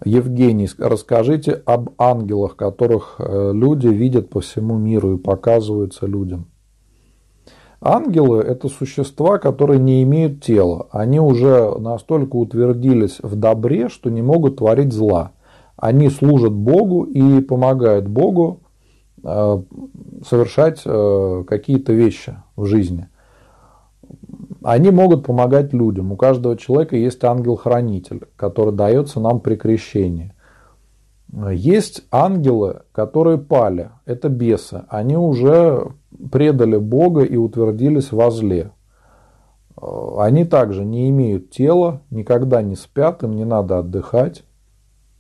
Евгений, расскажите об ангелах, которых э, люди видят по всему миру и показываются людям. Ангелы – это существа, которые не имеют тела. Они уже настолько утвердились в добре, что не могут творить зла. Они служат Богу и помогают Богу э, совершать э, какие-то вещи в жизни – они могут помогать людям. У каждого человека есть ангел-хранитель, который дается нам при крещении. Есть ангелы, которые пали, это бесы. Они уже предали Бога и утвердились во зле. Они также не имеют тела, никогда не спят, им не надо отдыхать.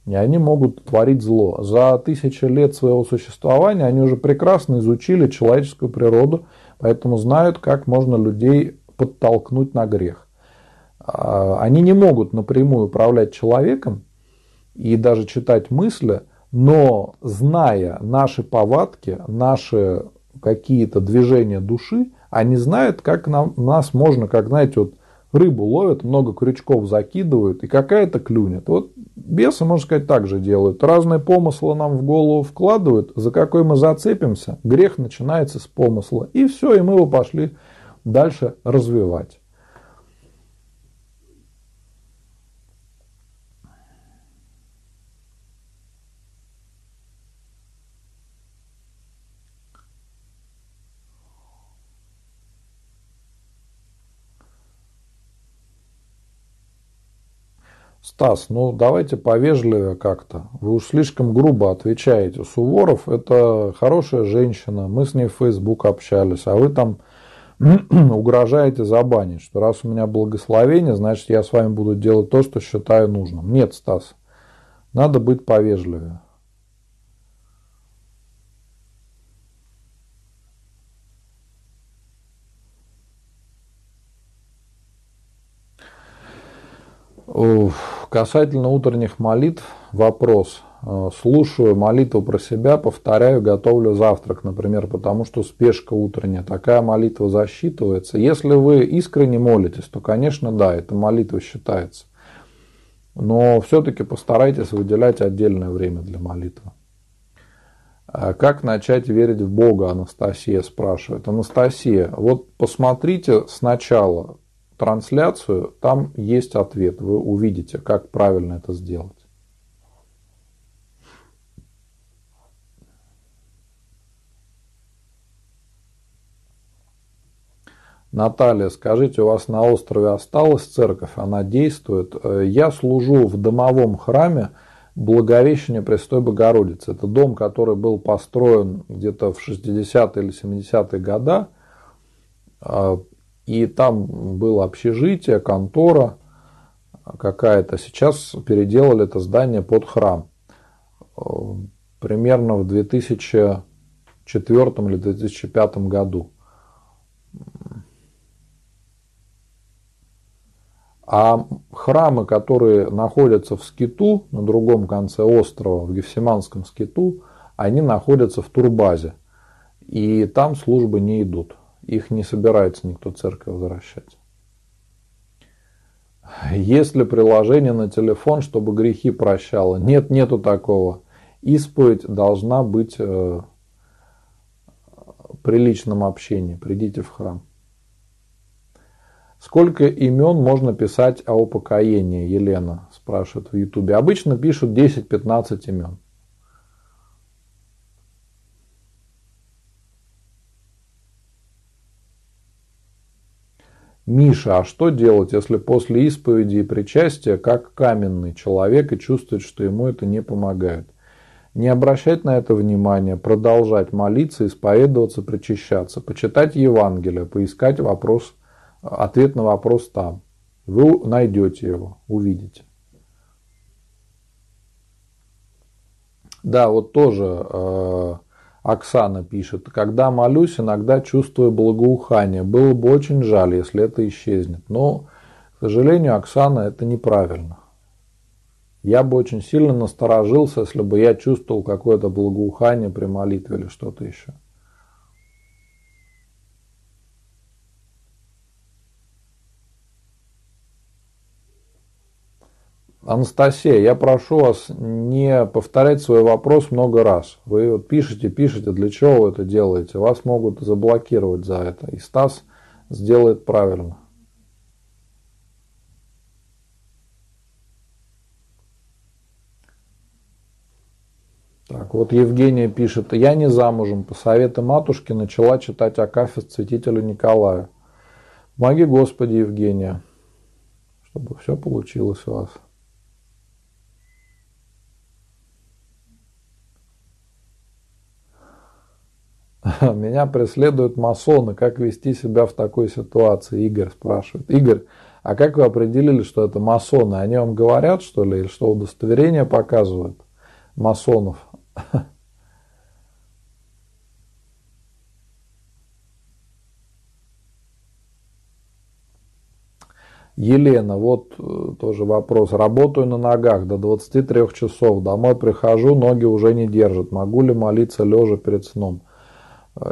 И они могут творить зло. За тысячи лет своего существования они уже прекрасно изучили человеческую природу, поэтому знают, как можно людей подтолкнуть на грех. А, они не могут напрямую управлять человеком и даже читать мысли, но зная наши повадки, наши какие-то движения души, они знают, как нам, нас можно, как, знаете, вот рыбу ловят, много крючков закидывают, и какая-то клюнет. Вот бесы, можно сказать, так же делают. Разные помыслы нам в голову вкладывают, за какой мы зацепимся, грех начинается с помысла. И все, и мы его пошли дальше развивать. Стас, ну давайте повежливее как-то. Вы уж слишком грубо отвечаете. Суворов это хорошая женщина, мы с ней в Facebook общались, а вы там угрожаете забанить, что раз у меня благословение, значит я с вами буду делать то, что считаю нужным. Нет, Стас, надо быть повежливее. Касательно утренних молитв, вопрос. Э, слушаю молитву про себя, повторяю, готовлю завтрак, например, потому что спешка утренняя. Такая молитва засчитывается. Если вы искренне молитесь, то, конечно, да, эта молитва считается. Но все-таки постарайтесь выделять отдельное время для молитвы. А как начать верить в Бога, Анастасия спрашивает. Анастасия, вот посмотрите сначала, трансляцию, там есть ответ. Вы увидите, как правильно это сделать. Наталья, скажите, у вас на острове осталась церковь, она действует? Э, я служу в домовом храме Благовещения Престой Богородицы. Это дом, который был построен где-то в 60-е или 70-е годы а, и там было общежитие, контора какая-то. Сейчас переделали это здание под храм. Примерно в 2004 или 2005 году. А храмы, которые находятся в скиту, на другом конце острова, в Гефсиманском скиту, они находятся в турбазе. И там службы не идут. Их не собирается никто церковь возвращать. Есть ли приложение на телефон, чтобы грехи прощало? Нет, нету такого. Исповедь должна быть э, при личном общении. Придите в храм. Сколько имен можно писать о упокоении, Елена спрашивает в Ютубе. Обычно пишут 10-15 имен. Миша, а что делать, если после исповеди и причастия как каменный человек и чувствует, что ему это не помогает? Не обращать на это внимания, продолжать молиться, исповедоваться, причащаться, почитать Евангелие, поискать вопрос, ответ на вопрос там. Вы найдете его, увидите. Да, вот тоже э, Оксана пишет, когда молюсь, иногда чувствую благоухание. Было бы очень жаль, если это исчезнет. Но, к сожалению, Оксана, это неправильно. Я бы очень сильно насторожился, если бы я чувствовал какое-то благоухание при молитве или что-то еще. Анастасия, я прошу вас не повторять свой вопрос много раз. Вы пишете, пишете, для чего вы это делаете. Вас могут заблокировать за это. И Стас сделает правильно. Так, вот Евгения пишет, я не замужем, по совету матушки начала читать Акафист святителю Николаю. Помоги Господи, Евгения, чтобы все получилось у вас. Меня преследуют масоны. Как вести себя в такой ситуации? Игорь спрашивает. Игорь, а как вы определили, что это масоны? Они вам говорят, что ли, или что удостоверение показывают масонов? Елена, вот э, тоже вопрос. Работаю на ногах до 23 часов. Домой прихожу, ноги уже не держат. Могу ли молиться лежа перед сном?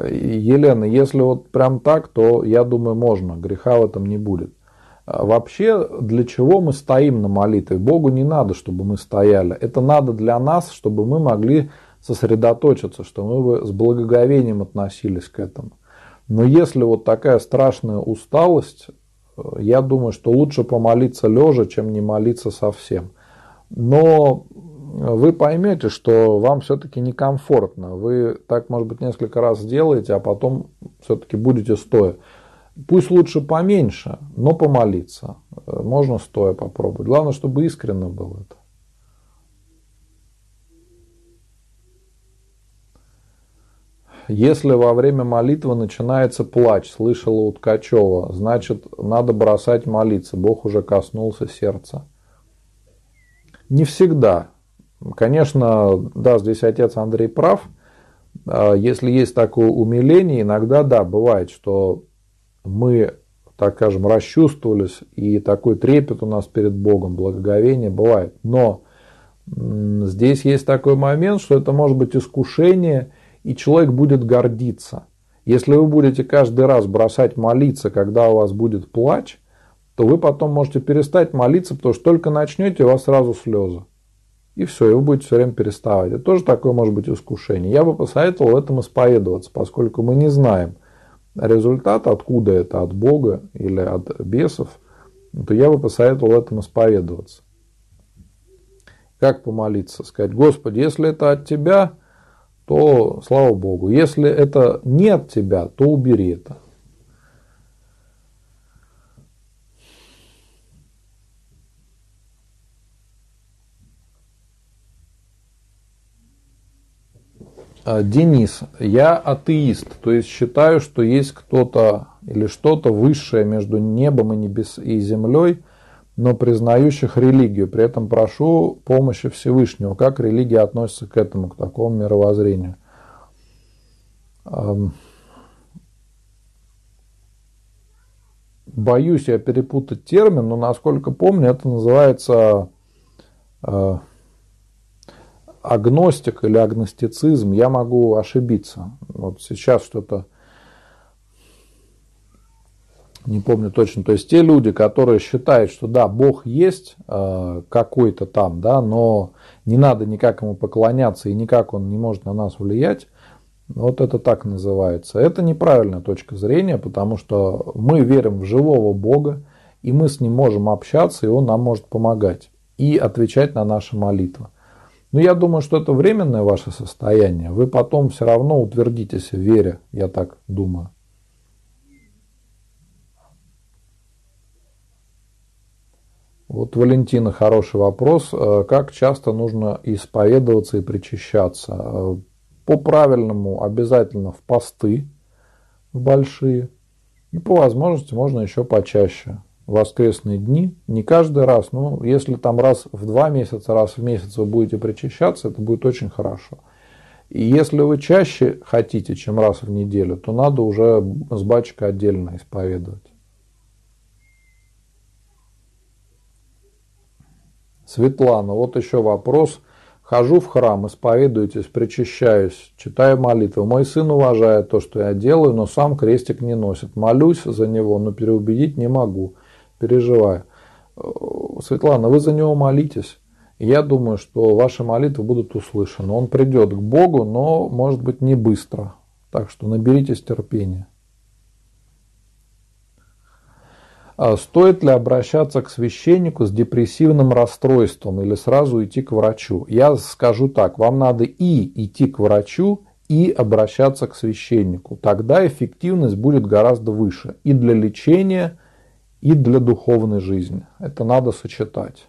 Елена, если вот прям так, то я думаю, можно. Греха в этом не будет. Э, вообще, для чего мы стоим на молитве? Богу не надо, чтобы мы стояли. Это надо для нас, чтобы мы могли сосредоточиться, что мы бы с благоговением относились к этому. Но если вот такая страшная усталость, я думаю, что лучше помолиться лежа, чем не молиться совсем. Но вы поймете, что вам все-таки некомфортно. Вы так, может быть, несколько раз сделаете, а потом все-таки будете стоя. Пусть лучше поменьше, но помолиться. Можно стоя попробовать. Главное, чтобы искренне было это. Если во время молитвы начинается плач, слышала у Ткачева, значит, надо бросать молиться, Бог уже коснулся сердца. Не всегда. Конечно, да, здесь отец Андрей прав. А, если есть такое умиление, иногда, да, бывает, что мы, так скажем, расчувствовались, и такой трепет у нас перед Богом, благоговение бывает. Но здесь есть такой момент, что это может быть искушение – и человек будет гордиться. Если вы будете каждый раз бросать молиться, когда у вас будет плач, то вы потом можете перестать молиться, потому что только начнете, у вас сразу слезы. И все, и вы будете все время переставать. Это тоже такое может быть искушение. Я бы посоветовал в этом исповедоваться, поскольку мы не знаем результат, откуда это, от Бога или от бесов, то я бы посоветовал в этом исповедоваться. Как помолиться? Сказать, Господи, если это от Тебя, то слава Богу. Если это не от тебя, то убери это. Денис, я атеист, то есть считаю, что есть кто-то или что-то высшее между небом и небес и землей – но признающих религию. При этом прошу помощи Всевышнего. Как религия относится к этому, к такому мировоззрению? Боюсь я перепутать термин, но насколько помню, это называется э, агностик или агностицизм. Я могу ошибиться. Вот сейчас что-то не помню точно, то есть те люди, которые считают, что да, Бог есть э, какой-то там, да, но не надо никак ему поклоняться и никак он не может на нас влиять, вот это так называется. Это неправильная точка зрения, потому что мы верим в живого Бога, и мы с ним можем общаться, и он нам может помогать и отвечать на наши молитвы. Но я думаю, что это временное ваше состояние. Вы потом все равно утвердитесь в вере, я так думаю. Вот Валентина хороший вопрос. Э, как часто нужно исповедоваться и причащаться? Э, по правильному обязательно в посты большие. И по возможности можно еще почаще. Воскресные дни. Не каждый раз. Ну, если там раз в два месяца, раз в месяц вы будете причащаться, это будет очень хорошо. И если вы чаще хотите, чем раз в неделю, то надо уже с бачкой отдельно исповедовать. Светлана, вот еще вопрос. Хожу в храм, исповедуйтесь, причащаюсь, читаю молитвы. Мой сын уважает то, что я делаю, но сам крестик не носит. Молюсь за него, но переубедить не могу. Переживаю. Светлана, вы за него молитесь. Я думаю, что ваши молитвы будут услышаны. Он придет к Богу, но, может быть, не быстро. Так что наберитесь терпения. А стоит ли обращаться к священнику с депрессивным расстройством или сразу идти к врачу? Я скажу так, вам надо и идти к врачу, и обращаться к священнику. Тогда эффективность будет гораздо выше и для лечения, и для духовной жизни. Это надо сочетать.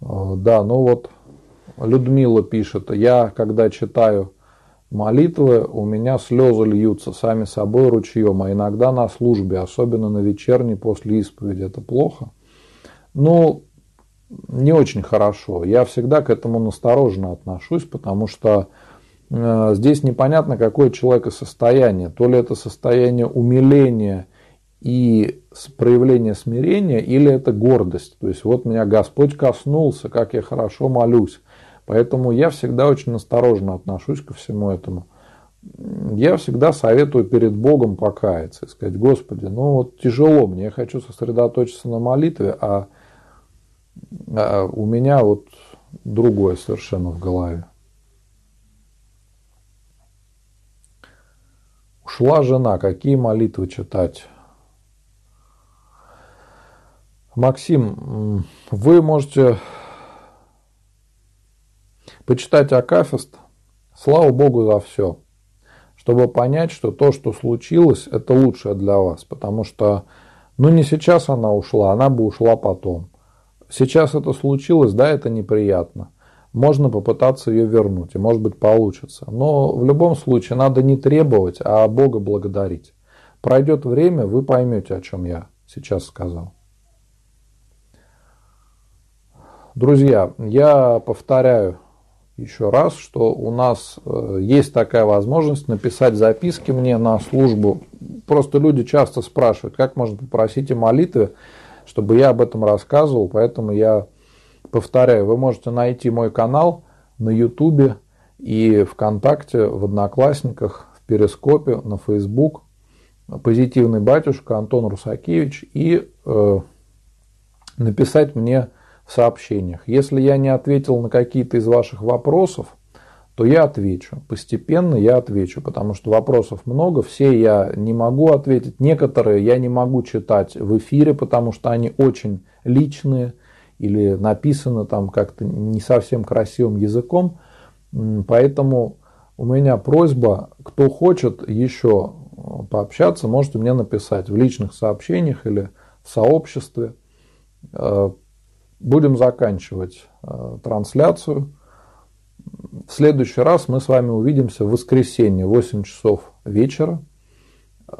Да, ну вот Людмила пишет, я когда читаю молитвы, у меня слезы льются сами собой ручьем, а иногда на службе, особенно на вечерней после исповеди. Это плохо? Ну, не очень хорошо. Я всегда к этому настороженно отношусь, потому что здесь непонятно, какое человека состояние. То ли это состояние умиления и проявление смирения, или это гордость. То есть вот меня Господь коснулся, как я хорошо молюсь. Поэтому я всегда очень осторожно отношусь ко всему этому. Я всегда советую перед Богом покаяться и сказать, Господи, ну вот тяжело мне, я хочу сосредоточиться на молитве, а, а у меня вот другое совершенно в голове. Ушла жена, какие молитвы читать? Максим, вы можете почитать Акафист, слава Богу за все, чтобы понять, что то, что случилось, это лучшее для вас, потому что, ну не сейчас она ушла, она бы ушла потом. Сейчас это случилось, да, это неприятно. Можно попытаться ее вернуть, и может быть получится. Но в любом случае надо не требовать, а Бога благодарить. Пройдет время, вы поймете, о чем я сейчас сказал. Друзья, я повторяю еще раз, что у нас э, есть такая возможность написать записки мне на службу. Просто люди часто спрашивают, как можно попросить о молитве, чтобы я об этом рассказывал, поэтому я повторяю, вы можете найти мой канал на Ютубе и ВКонтакте, в Одноклассниках, в Перископе, на Фейсбук, позитивный батюшка Антон Русакевич и э, написать мне в сообщениях. Если я не ответил на какие-то из ваших вопросов, то я отвечу. Постепенно я отвечу, потому что вопросов много, все я не могу ответить. Некоторые я не могу читать в эфире, потому что они очень личные или написаны там как-то не совсем красивым языком. Поэтому у меня просьба, кто хочет еще пообщаться, можете мне написать в личных сообщениях или в сообществе. Э, будем заканчивать э, трансляцию. В следующий раз мы с вами увидимся в воскресенье, 8 часов вечера. Э,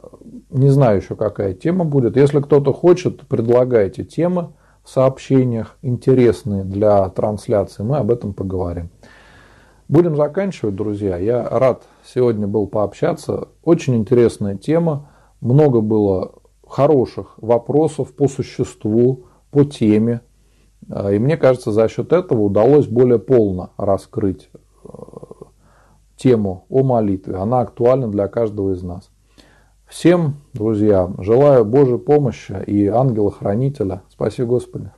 не знаю еще, какая тема будет. Если кто-то хочет, предлагайте темы сообщениях, интересные для трансляции, мы об этом поговорим. Будем заканчивать, друзья. Я рад сегодня был пообщаться. Очень интересная тема. Много было хороших вопросов по существу, по теме. А, и мне кажется, за счет этого удалось более полно раскрыть э, тему о молитве. Она актуальна для каждого из нас. Всем, друзья, желаю Божьей помощи и ангела-хранителя. Спаси Господи.